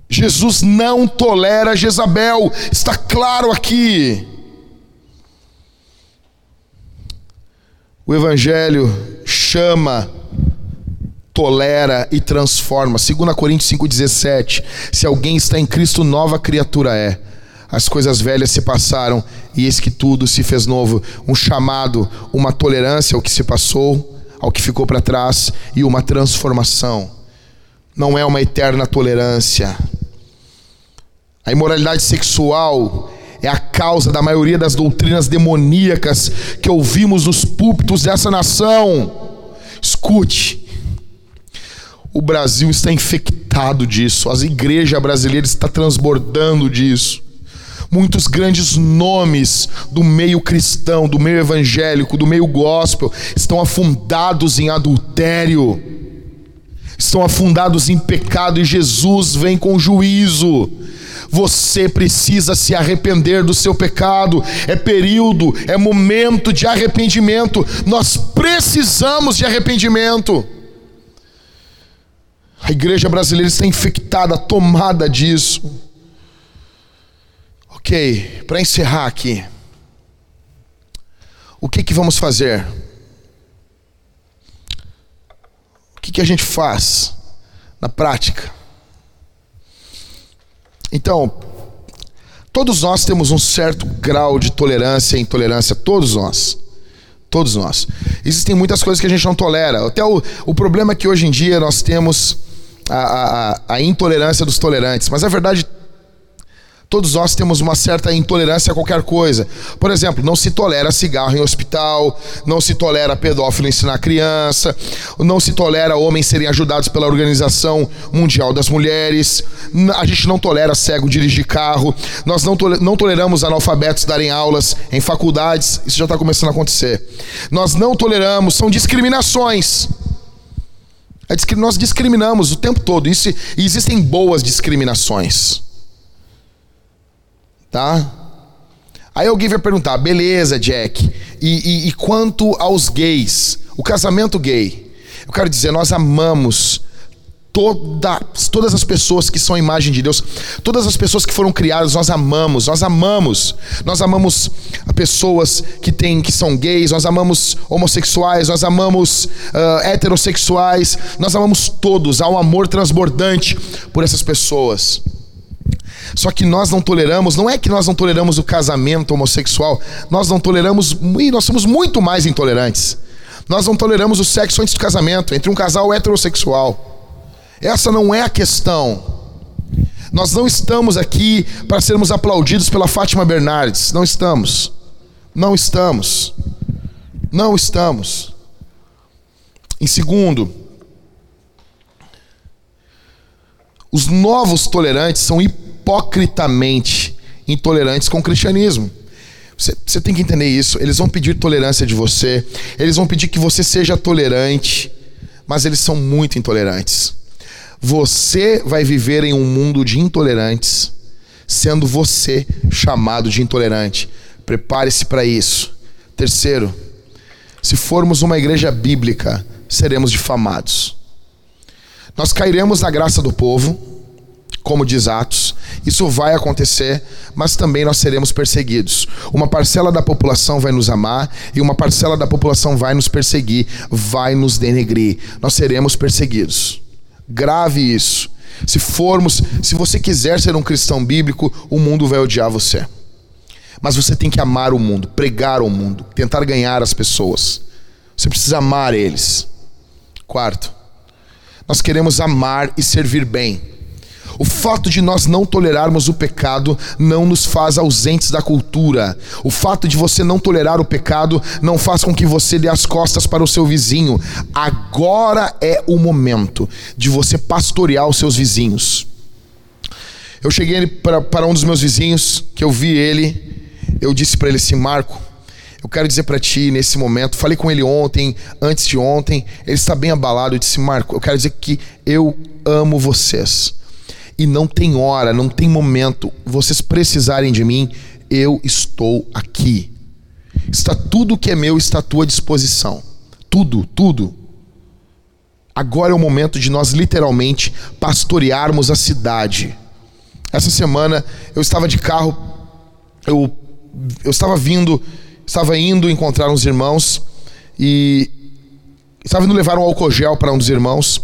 Jesus não tolera Jezabel, está claro aqui. O Evangelho chama, tolera e transforma. 2 Coríntios 5,17: Se alguém está em Cristo, nova criatura é. As coisas velhas se passaram e eis que tudo se fez novo. Um chamado, uma tolerância ao que se passou, ao que ficou para trás e uma transformação. Não é uma eterna tolerância. A imoralidade sexual é a causa da maioria das doutrinas demoníacas que ouvimos nos púlpitos dessa nação. Escute, o Brasil está infectado disso, as igrejas brasileiras estão transbordando disso. Muitos grandes nomes do meio cristão, do meio evangélico, do meio gospel estão afundados em adultério, estão afundados em pecado e Jesus vem com juízo. Você precisa se arrepender do seu pecado. É período, é momento de arrependimento. Nós precisamos de arrependimento. A igreja brasileira está infectada, tomada disso. Ok, para encerrar aqui, o que, que vamos fazer? O que, que a gente faz na prática? Então, todos nós temos um certo grau de tolerância e intolerância, todos nós. Todos nós. Existem muitas coisas que a gente não tolera. Até o, o problema é que hoje em dia nós temos a, a, a intolerância dos tolerantes. Mas a verdade Todos nós temos uma certa intolerância a qualquer coisa. Por exemplo, não se tolera cigarro em hospital, não se tolera pedófilo ensinar criança, não se tolera homens serem ajudados pela Organização Mundial das Mulheres, a gente não tolera cego dirigir carro, nós não, não toleramos analfabetos darem aulas em faculdades, isso já está começando a acontecer. Nós não toleramos, são discriminações. É nós discriminamos o tempo todo, isso, e existem boas discriminações. Tá? Aí alguém vai perguntar, beleza, Jack, e, e, e quanto aos gays? O casamento gay. Eu quero dizer, nós amamos toda, todas as pessoas que são a imagem de Deus, todas as pessoas que foram criadas, nós amamos, nós amamos. Nós amamos pessoas que têm que são gays, nós amamos homossexuais, nós amamos uh, heterossexuais, nós amamos todos, há um amor transbordante por essas pessoas. Só que nós não toleramos, não é que nós não toleramos o casamento homossexual, nós não toleramos, e nós somos muito mais intolerantes. Nós não toleramos o sexo antes do casamento, entre um casal heterossexual. Essa não é a questão. Nós não estamos aqui para sermos aplaudidos pela Fátima Bernardes. Não estamos. Não estamos. Não estamos. Em segundo, os novos tolerantes são hipocritamente intolerantes com o cristianismo. Você, você, tem que entender isso. Eles vão pedir tolerância de você, eles vão pedir que você seja tolerante, mas eles são muito intolerantes. Você vai viver em um mundo de intolerantes, sendo você chamado de intolerante. Prepare-se para isso. Terceiro, se formos uma igreja bíblica, seremos difamados. Nós cairemos na graça do povo, como diz Atos, isso vai acontecer, mas também nós seremos perseguidos. Uma parcela da população vai nos amar e uma parcela da população vai nos perseguir, vai nos denegrir. Nós seremos perseguidos. Grave isso. Se formos, se você quiser ser um cristão bíblico, o mundo vai odiar você. Mas você tem que amar o mundo, pregar o mundo, tentar ganhar as pessoas. Você precisa amar eles. Quarto, nós queremos amar e servir bem. O fato de nós não tolerarmos o pecado não nos faz ausentes da cultura. O fato de você não tolerar o pecado não faz com que você dê as costas para o seu vizinho. Agora é o momento de você pastorear os seus vizinhos. Eu cheguei para um dos meus vizinhos, que eu vi ele, eu disse para ele assim: Marco, eu quero dizer para ti nesse momento, falei com ele ontem, antes de ontem, ele está bem abalado. Eu disse: Marco, eu quero dizer que eu amo vocês e não tem hora, não tem momento. Vocês precisarem de mim, eu estou aqui. Está tudo que é meu está à tua disposição. Tudo, tudo. Agora é o momento de nós literalmente pastorearmos a cidade. Essa semana eu estava de carro, eu, eu estava vindo, estava indo encontrar uns irmãos e estava indo levar um álcool gel para um dos irmãos.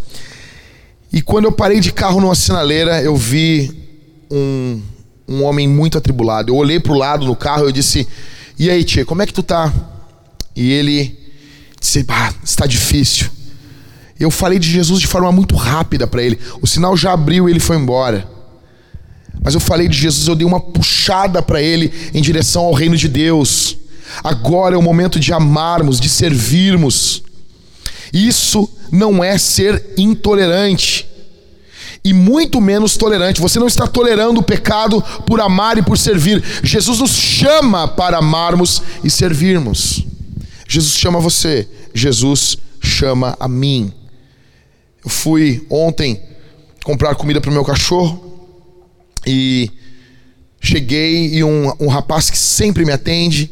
E quando eu parei de carro numa sinaleira, eu vi um, um homem muito atribulado. Eu olhei para o lado no carro e eu disse: E aí, tia, como é que tu tá? E ele disse: Ah, está difícil. Eu falei de Jesus de forma muito rápida para ele. O sinal já abriu e ele foi embora. Mas eu falei de Jesus, eu dei uma puxada para ele em direção ao reino de Deus. Agora é o momento de amarmos, de servirmos. Isso não é ser intolerante. E muito menos tolerante. Você não está tolerando o pecado por amar e por servir. Jesus nos chama para amarmos e servirmos. Jesus chama você. Jesus chama a mim. Eu fui ontem comprar comida para o meu cachorro e cheguei e um, um rapaz que sempre me atende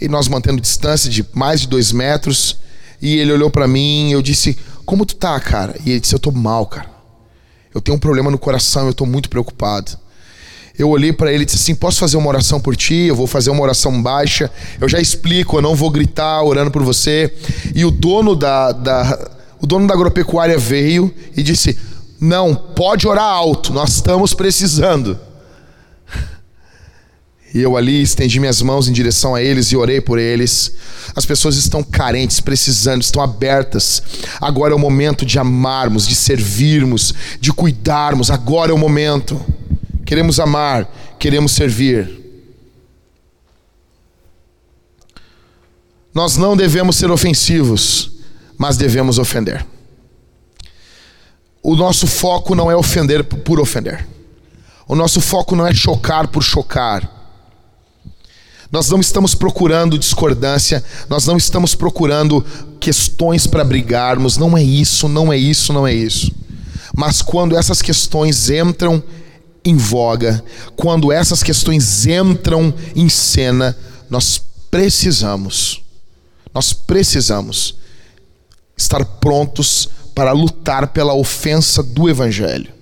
e nós mantendo distância de mais de dois metros e ele olhou para mim e eu disse como tu tá, cara? E ele disse: Eu tô mal, cara. Eu tenho um problema no coração, eu tô muito preocupado. Eu olhei para ele e disse assim: Posso fazer uma oração por ti? Eu vou fazer uma oração baixa. Eu já explico, eu não vou gritar orando por você. E o dono da, da, o dono da agropecuária veio e disse: Não, pode orar alto, nós estamos precisando. E eu ali estendi minhas mãos em direção a eles e orei por eles. As pessoas estão carentes, precisando, estão abertas. Agora é o momento de amarmos, de servirmos, de cuidarmos. Agora é o momento. Queremos amar, queremos servir. Nós não devemos ser ofensivos, mas devemos ofender. O nosso foco não é ofender por ofender. O nosso foco não é chocar por chocar. Nós não estamos procurando discordância, nós não estamos procurando questões para brigarmos, não é isso, não é isso, não é isso. Mas quando essas questões entram em voga, quando essas questões entram em cena, nós precisamos, nós precisamos estar prontos para lutar pela ofensa do Evangelho.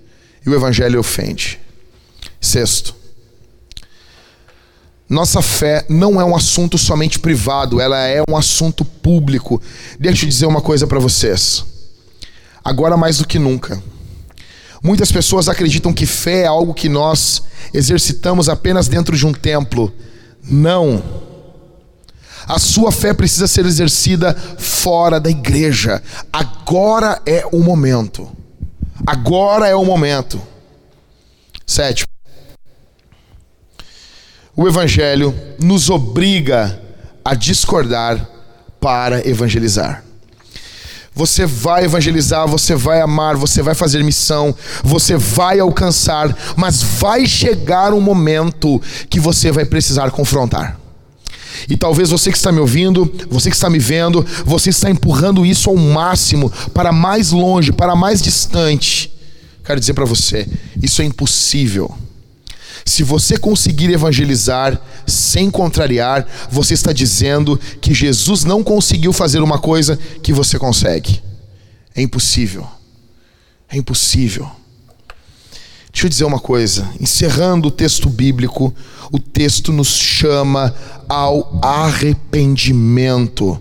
E o Evangelho ofende. Sexto, nossa fé não é um assunto somente privado, ela é um assunto público. Deixa eu dizer uma coisa para vocês. Agora mais do que nunca. Muitas pessoas acreditam que fé é algo que nós exercitamos apenas dentro de um templo. Não. A sua fé precisa ser exercida fora da igreja. Agora é o momento. Agora é o momento. Sétimo o Evangelho nos obriga a discordar para evangelizar. Você vai evangelizar, você vai amar, você vai fazer missão, você vai alcançar, mas vai chegar um momento que você vai precisar confrontar. E talvez você que está me ouvindo, você que está me vendo, você está empurrando isso ao máximo, para mais longe, para mais distante. Quero dizer para você, isso é impossível. Se você conseguir evangelizar sem contrariar, você está dizendo que Jesus não conseguiu fazer uma coisa que você consegue. É impossível. É impossível. Deixa eu dizer uma coisa, encerrando o texto bíblico, o texto nos chama ao arrependimento.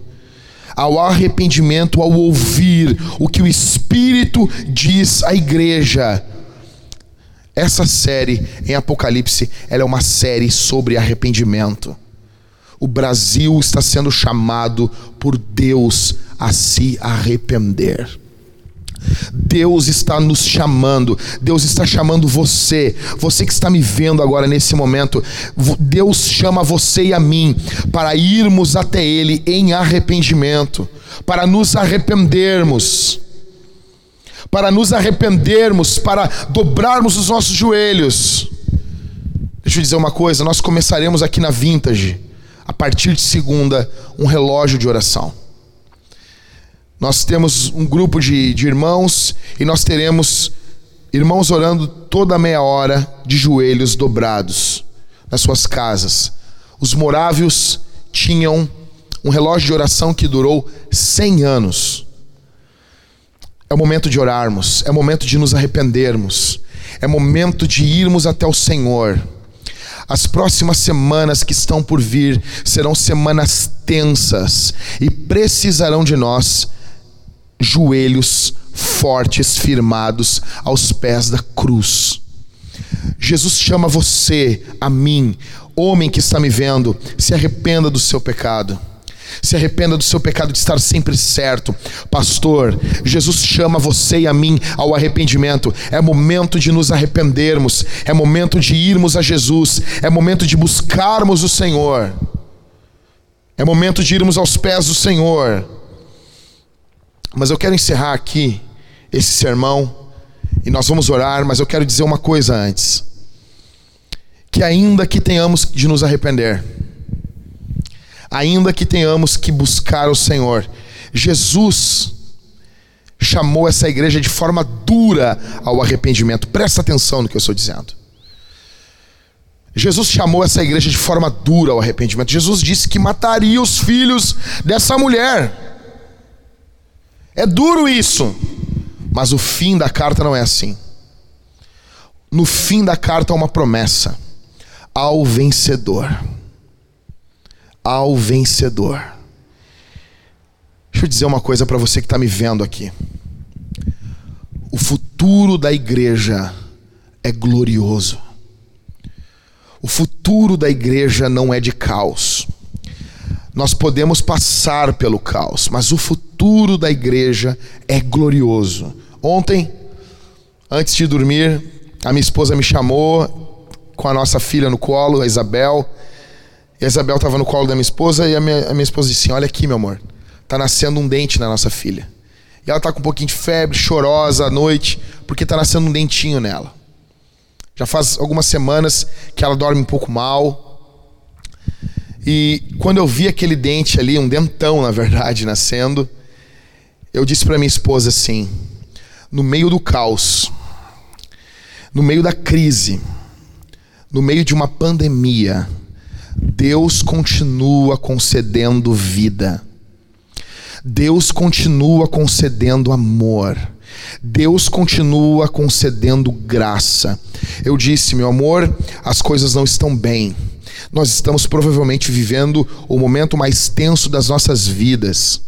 Ao arrependimento, ao ouvir o que o Espírito diz à igreja. Essa série em Apocalipse, ela é uma série sobre arrependimento. O Brasil está sendo chamado por Deus a se arrepender. Deus está nos chamando, Deus está chamando você, você que está me vendo agora nesse momento. Deus chama você e a mim para irmos até Ele em arrependimento, para nos arrependermos, para nos arrependermos, para dobrarmos os nossos joelhos. Deixa eu dizer uma coisa: nós começaremos aqui na Vintage, a partir de segunda, um relógio de oração. Nós temos um grupo de, de irmãos e nós teremos irmãos orando toda meia hora de joelhos dobrados nas suas casas. Os morávios tinham um relógio de oração que durou 100 anos. É o momento de orarmos, é o momento de nos arrependermos, é momento de irmos até o Senhor. As próximas semanas que estão por vir serão semanas tensas e precisarão de nós joelhos fortes, firmados aos pés da cruz. Jesus chama você, a mim, homem que está me vendo, se arrependa do seu pecado. Se arrependa do seu pecado de estar sempre certo. Pastor, Jesus chama você e a mim ao arrependimento. É momento de nos arrependermos. É momento de irmos a Jesus. É momento de buscarmos o Senhor. É momento de irmos aos pés do Senhor. Mas eu quero encerrar aqui esse sermão e nós vamos orar, mas eu quero dizer uma coisa antes. Que ainda que tenhamos de nos arrepender, ainda que tenhamos que buscar o Senhor, Jesus chamou essa igreja de forma dura ao arrependimento. Presta atenção no que eu estou dizendo. Jesus chamou essa igreja de forma dura ao arrependimento. Jesus disse que mataria os filhos dessa mulher. É duro isso, mas o fim da carta não é assim. No fim da carta há uma promessa: ao vencedor. Ao vencedor. Deixa eu dizer uma coisa para você que está me vendo aqui. O futuro da igreja é glorioso. O futuro da igreja não é de caos. Nós podemos passar pelo caos, mas o futuro da igreja é glorioso. Ontem, antes de dormir, a minha esposa me chamou com a nossa filha no colo, a Isabel. E a Isabel estava no colo da minha esposa e a minha, a minha esposa disse assim: Olha aqui, meu amor, tá nascendo um dente na nossa filha. E ela tá com um pouquinho de febre, chorosa à noite, porque tá nascendo um dentinho nela. Já faz algumas semanas que ela dorme um pouco mal. E quando eu vi aquele dente ali, um dentão na verdade, nascendo, eu disse para minha esposa assim: no meio do caos, no meio da crise, no meio de uma pandemia, Deus continua concedendo vida. Deus continua concedendo amor. Deus continua concedendo graça. Eu disse, meu amor, as coisas não estão bem. Nós estamos provavelmente vivendo o momento mais tenso das nossas vidas.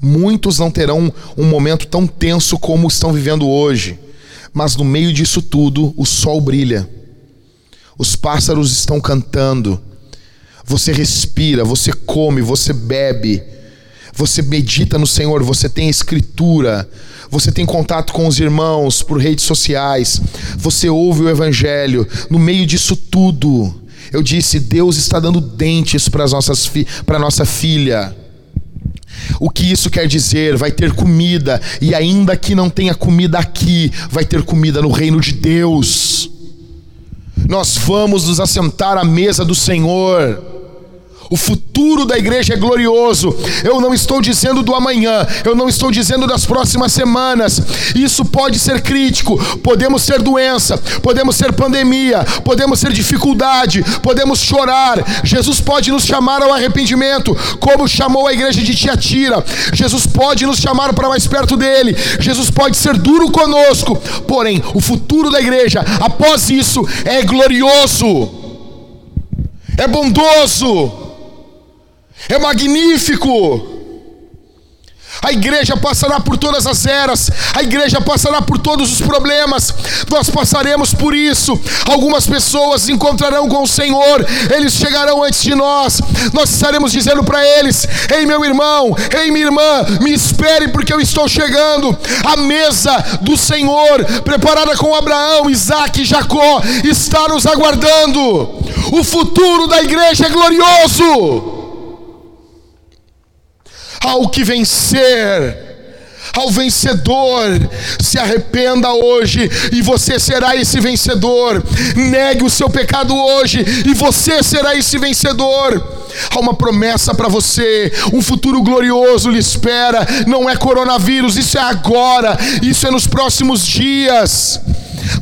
Muitos não terão um momento tão tenso como estão vivendo hoje, mas no meio disso tudo, o sol brilha, os pássaros estão cantando, você respira, você come, você bebe, você medita no Senhor, você tem escritura, você tem contato com os irmãos por redes sociais, você ouve o Evangelho, no meio disso tudo, eu disse: Deus está dando dentes para a nossa filha. O que isso quer dizer? Vai ter comida, e ainda que não tenha comida aqui, vai ter comida no reino de Deus. Nós vamos nos assentar à mesa do Senhor. O futuro da igreja é glorioso. Eu não estou dizendo do amanhã, eu não estou dizendo das próximas semanas. Isso pode ser crítico. Podemos ser doença, podemos ser pandemia, podemos ser dificuldade, podemos chorar. Jesus pode nos chamar ao arrependimento, como chamou a igreja de Tiatira. Jesus pode nos chamar para mais perto dele. Jesus pode ser duro conosco. Porém, o futuro da igreja, após isso, é glorioso. É bondoso é magnífico. A igreja passará por todas as eras, a igreja passará por todos os problemas, nós passaremos por isso. Algumas pessoas encontrarão com o Senhor, eles chegarão antes de nós, nós estaremos dizendo para eles: Ei, meu irmão, ei, minha irmã, me espere, porque eu estou chegando. A mesa do Senhor, preparada com Abraão, Isaac e Jacó, está nos aguardando. O futuro da igreja é glorioso ao que vencer ao vencedor. Se arrependa hoje e você será esse vencedor. Negue o seu pecado hoje e você será esse vencedor. Há uma promessa para você, um futuro glorioso lhe espera. Não é coronavírus, isso é agora, isso é nos próximos dias.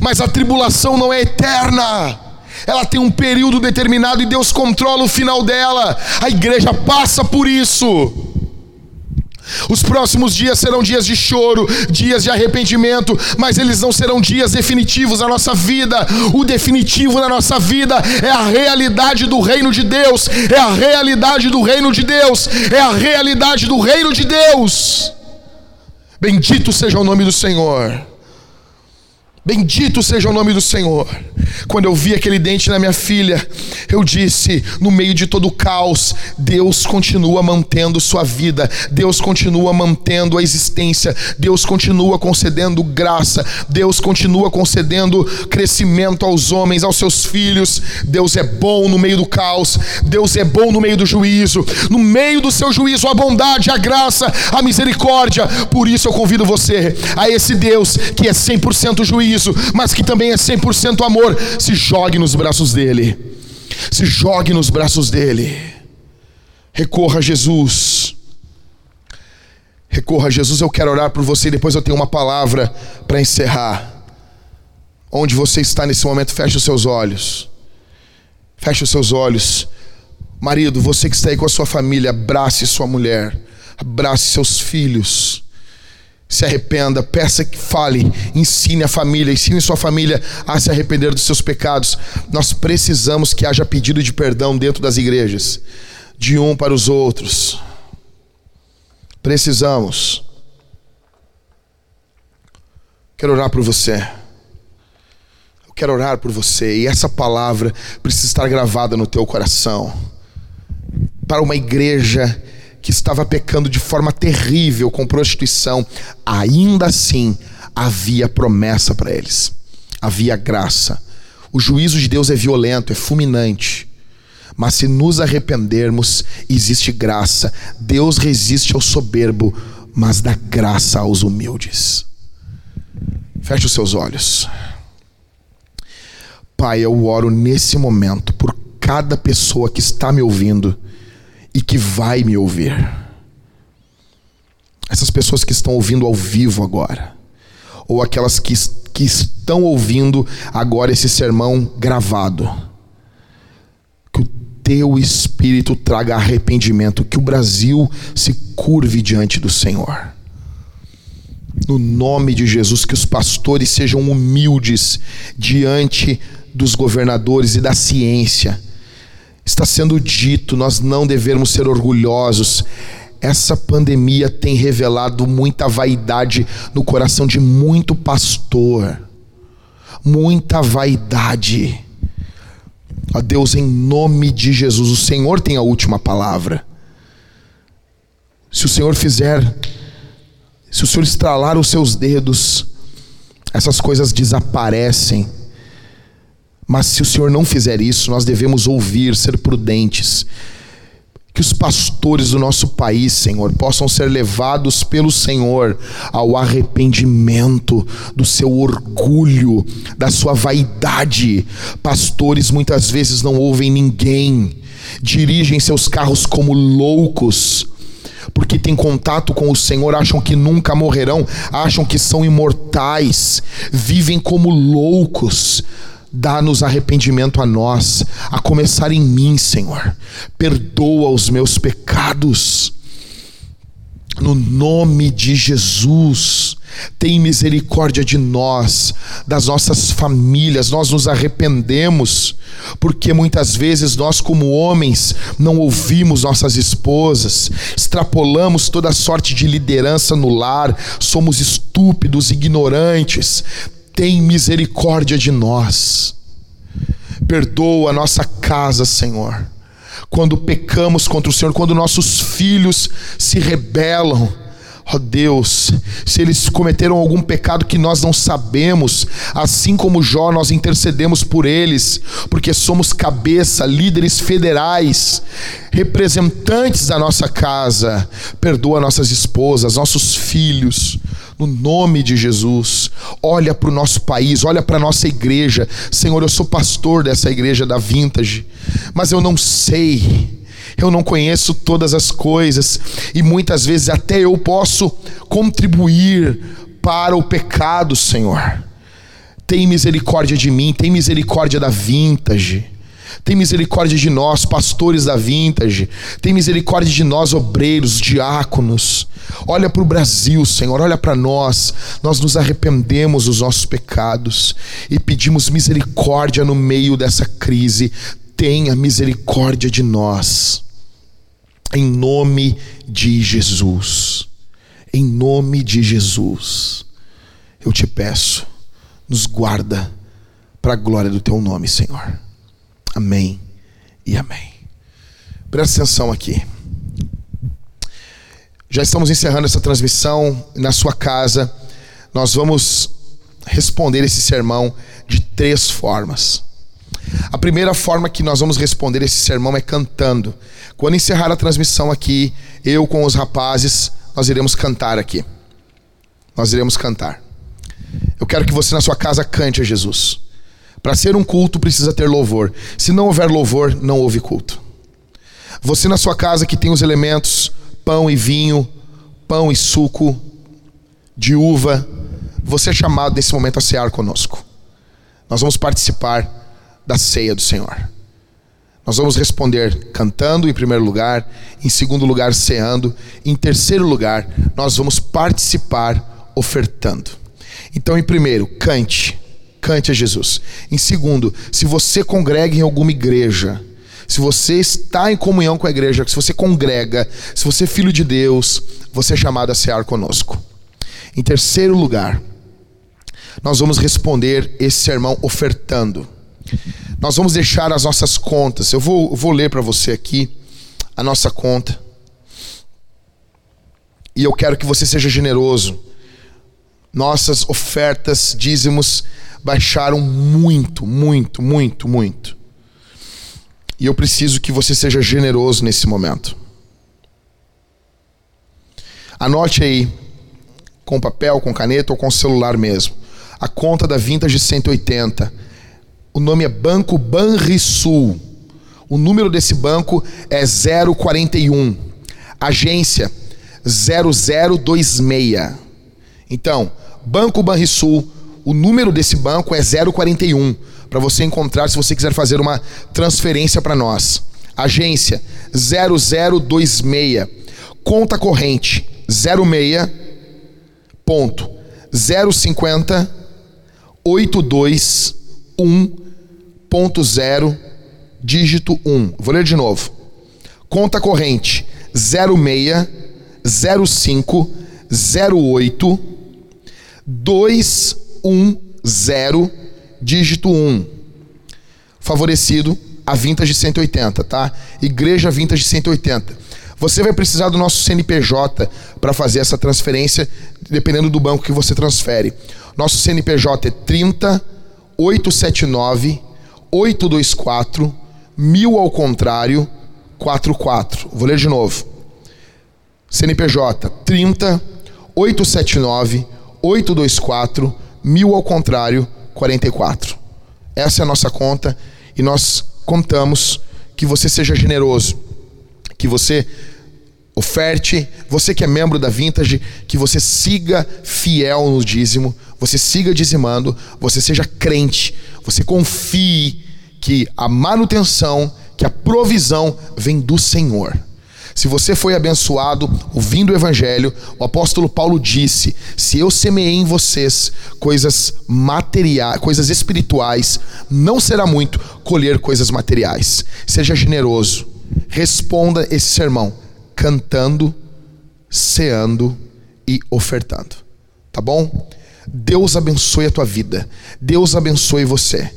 Mas a tribulação não é eterna. Ela tem um período determinado e Deus controla o final dela. A igreja passa por isso. Os próximos dias serão dias de choro, dias de arrependimento, mas eles não serão dias definitivos na nossa vida. O definitivo na nossa vida é a realidade do reino de Deus, é a realidade do reino de Deus, é a realidade do reino de Deus. Bendito seja o nome do Senhor. Bendito seja o nome do Senhor. Quando eu vi aquele dente na minha filha, eu disse: no meio de todo o caos, Deus continua mantendo sua vida, Deus continua mantendo a existência, Deus continua concedendo graça, Deus continua concedendo crescimento aos homens, aos seus filhos. Deus é bom no meio do caos, Deus é bom no meio do juízo, no meio do seu juízo, a bondade, a graça, a misericórdia. Por isso eu convido você a esse Deus que é 100% juízo mas que também é 100% amor, se jogue nos braços dele. Se jogue nos braços dele. Recorra a Jesus. Recorra a Jesus. Eu quero orar por você e depois eu tenho uma palavra para encerrar. Onde você está nesse momento, feche os seus olhos. Feche os seus olhos. Marido, você que está aí com a sua família, abrace sua mulher, abrace seus filhos se arrependa, peça que fale, ensine a família, ensine sua família a se arrepender dos seus pecados. Nós precisamos que haja pedido de perdão dentro das igrejas, de um para os outros. Precisamos. Quero orar por você. Eu quero orar por você e essa palavra precisa estar gravada no teu coração. Para uma igreja que estava pecando de forma terrível com prostituição, ainda assim havia promessa para eles, havia graça. O juízo de Deus é violento, é fulminante. Mas se nos arrependermos, existe graça. Deus resiste ao soberbo, mas dá graça aos humildes. Feche os seus olhos. Pai, eu oro nesse momento por cada pessoa que está me ouvindo e que vai me ouvir. Essas pessoas que estão ouvindo ao vivo agora, ou aquelas que, que estão ouvindo agora esse sermão gravado, que o teu espírito traga arrependimento, que o Brasil se curve diante do Senhor. No nome de Jesus, que os pastores sejam humildes diante dos governadores e da ciência Está sendo dito, nós não devemos ser orgulhosos. Essa pandemia tem revelado muita vaidade no coração de muito pastor. Muita vaidade. Ó Deus, em nome de Jesus, o Senhor tem a última palavra. Se o Senhor fizer, se o Senhor estralar os seus dedos, essas coisas desaparecem mas se o Senhor não fizer isso, nós devemos ouvir, ser prudentes. Que os pastores do nosso país, Senhor, possam ser levados pelo Senhor ao arrependimento do seu orgulho, da sua vaidade. Pastores muitas vezes não ouvem ninguém, dirigem seus carros como loucos, porque têm contato com o Senhor, acham que nunca morrerão, acham que são imortais, vivem como loucos. Dá-nos arrependimento a nós, a começar em mim, Senhor. Perdoa os meus pecados. No nome de Jesus. Tem misericórdia de nós, das nossas famílias. Nós nos arrependemos, porque muitas vezes nós, como homens, não ouvimos nossas esposas, extrapolamos toda sorte de liderança no lar, somos estúpidos, ignorantes. Tem misericórdia de nós. Perdoa a nossa casa, Senhor. Quando pecamos contra o Senhor, quando nossos filhos se rebelam, Ó oh Deus, se eles cometeram algum pecado que nós não sabemos, assim como Jó, nós intercedemos por eles, porque somos cabeça, líderes federais, representantes da nossa casa. Perdoa nossas esposas, nossos filhos, no nome de Jesus. Olha para o nosso país, olha para a nossa igreja. Senhor, eu sou pastor dessa igreja da Vintage, mas eu não sei eu não conheço todas as coisas e muitas vezes até eu posso contribuir para o pecado, Senhor. Tem misericórdia de mim, tem misericórdia da vintage. Tem misericórdia de nós, pastores da vintage. Tem misericórdia de nós, obreiros, diáconos. Olha para o Brasil, Senhor, olha para nós. Nós nos arrependemos dos nossos pecados e pedimos misericórdia no meio dessa crise. Tenha misericórdia de nós. Em nome de Jesus. Em nome de Jesus. Eu te peço, nos guarda para a glória do teu nome, Senhor. Amém e amém. Presta atenção aqui. Já estamos encerrando essa transmissão na sua casa. Nós vamos responder esse sermão de três formas. A primeira forma que nós vamos responder esse sermão é cantando. Quando encerrar a transmissão aqui, eu com os rapazes, nós iremos cantar aqui. Nós iremos cantar. Eu quero que você na sua casa cante a Jesus. Para ser um culto precisa ter louvor. Se não houver louvor, não houve culto. Você na sua casa que tem os elementos pão e vinho, pão e suco de uva, você é chamado nesse momento a cear conosco. Nós vamos participar da ceia do Senhor. Nós vamos responder cantando em primeiro lugar, em segundo lugar ceando, em terceiro lugar nós vamos participar ofertando. Então, em primeiro, cante, cante a Jesus. Em segundo, se você congrega em alguma igreja, se você está em comunhão com a igreja, se você congrega, se você é filho de Deus, você é chamado a cear conosco. Em terceiro lugar, nós vamos responder esse sermão ofertando. Nós vamos deixar as nossas contas. Eu vou, vou ler para você aqui a nossa conta. E eu quero que você seja generoso. Nossas ofertas, dízimos, baixaram muito, muito, muito, muito. E eu preciso que você seja generoso nesse momento. Anote aí, com papel, com caneta ou com celular mesmo, a conta da Vintage 180 o nome é Banco Banrisul. O número desse banco é 041. Agência 0026. Então, Banco Banrisul, o número desse banco é 041 para você encontrar se você quiser fazer uma transferência para nós. Agência 0026. Conta corrente 06 ponto 050 82 1.0, dígito 1. Vou ler de novo. Conta corrente 06 05 08 210, dígito 1. Favorecido a Vintage 180, tá? Igreja Vintage 180. Você vai precisar do nosso CNPJ para fazer essa transferência, dependendo do banco que você transfere. Nosso CNPJ é 30 879 824 1000 ao contrário 44. Vou ler de novo. CNPJ 30 879 824 1000 ao contrário 44. Essa é a nossa conta e nós contamos que você seja generoso, que você oferte, você que é membro da Vintage, que você siga fiel no dízimo, você siga dizimando, você seja crente, você confie que a manutenção, que a provisão vem do Senhor. Se você foi abençoado ouvindo o Evangelho, o apóstolo Paulo disse: Se eu semeei em vocês coisas materiais, coisas espirituais, não será muito colher coisas materiais. Seja generoso. Responda esse sermão cantando, ceando e ofertando. Tá bom? Deus abençoe a tua vida. Deus abençoe você.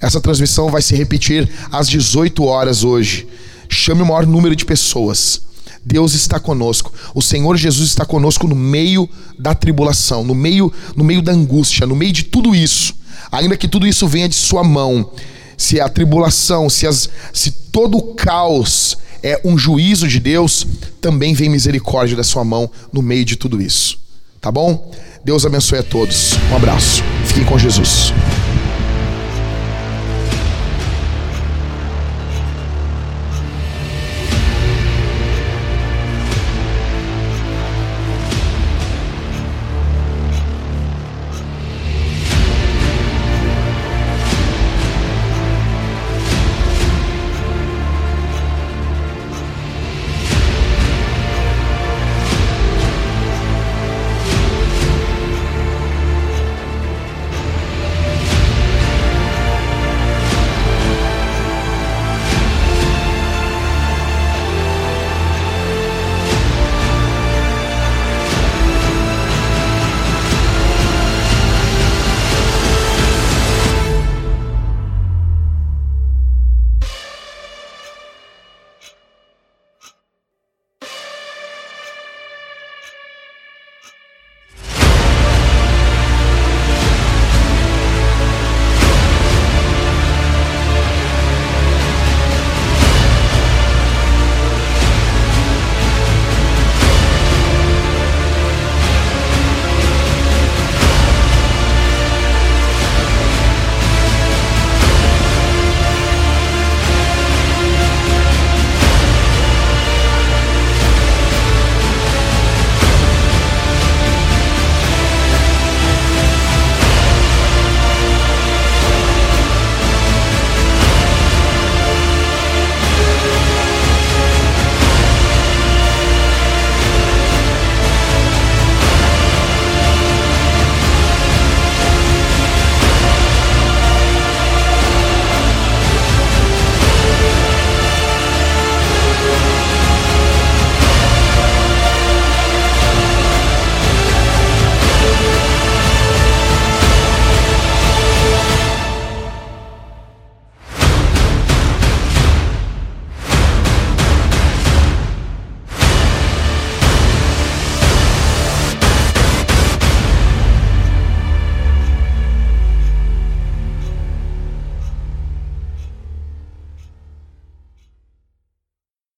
Essa transmissão vai se repetir às 18 horas hoje. Chame o maior número de pessoas. Deus está conosco. O Senhor Jesus está conosco no meio da tribulação, no meio, no meio da angústia, no meio de tudo isso. Ainda que tudo isso venha de sua mão, se a tribulação, se, as, se todo o caos é um juízo de Deus, também vem misericórdia da sua mão no meio de tudo isso. Tá bom? Deus abençoe a todos. Um abraço. Fiquem com Jesus.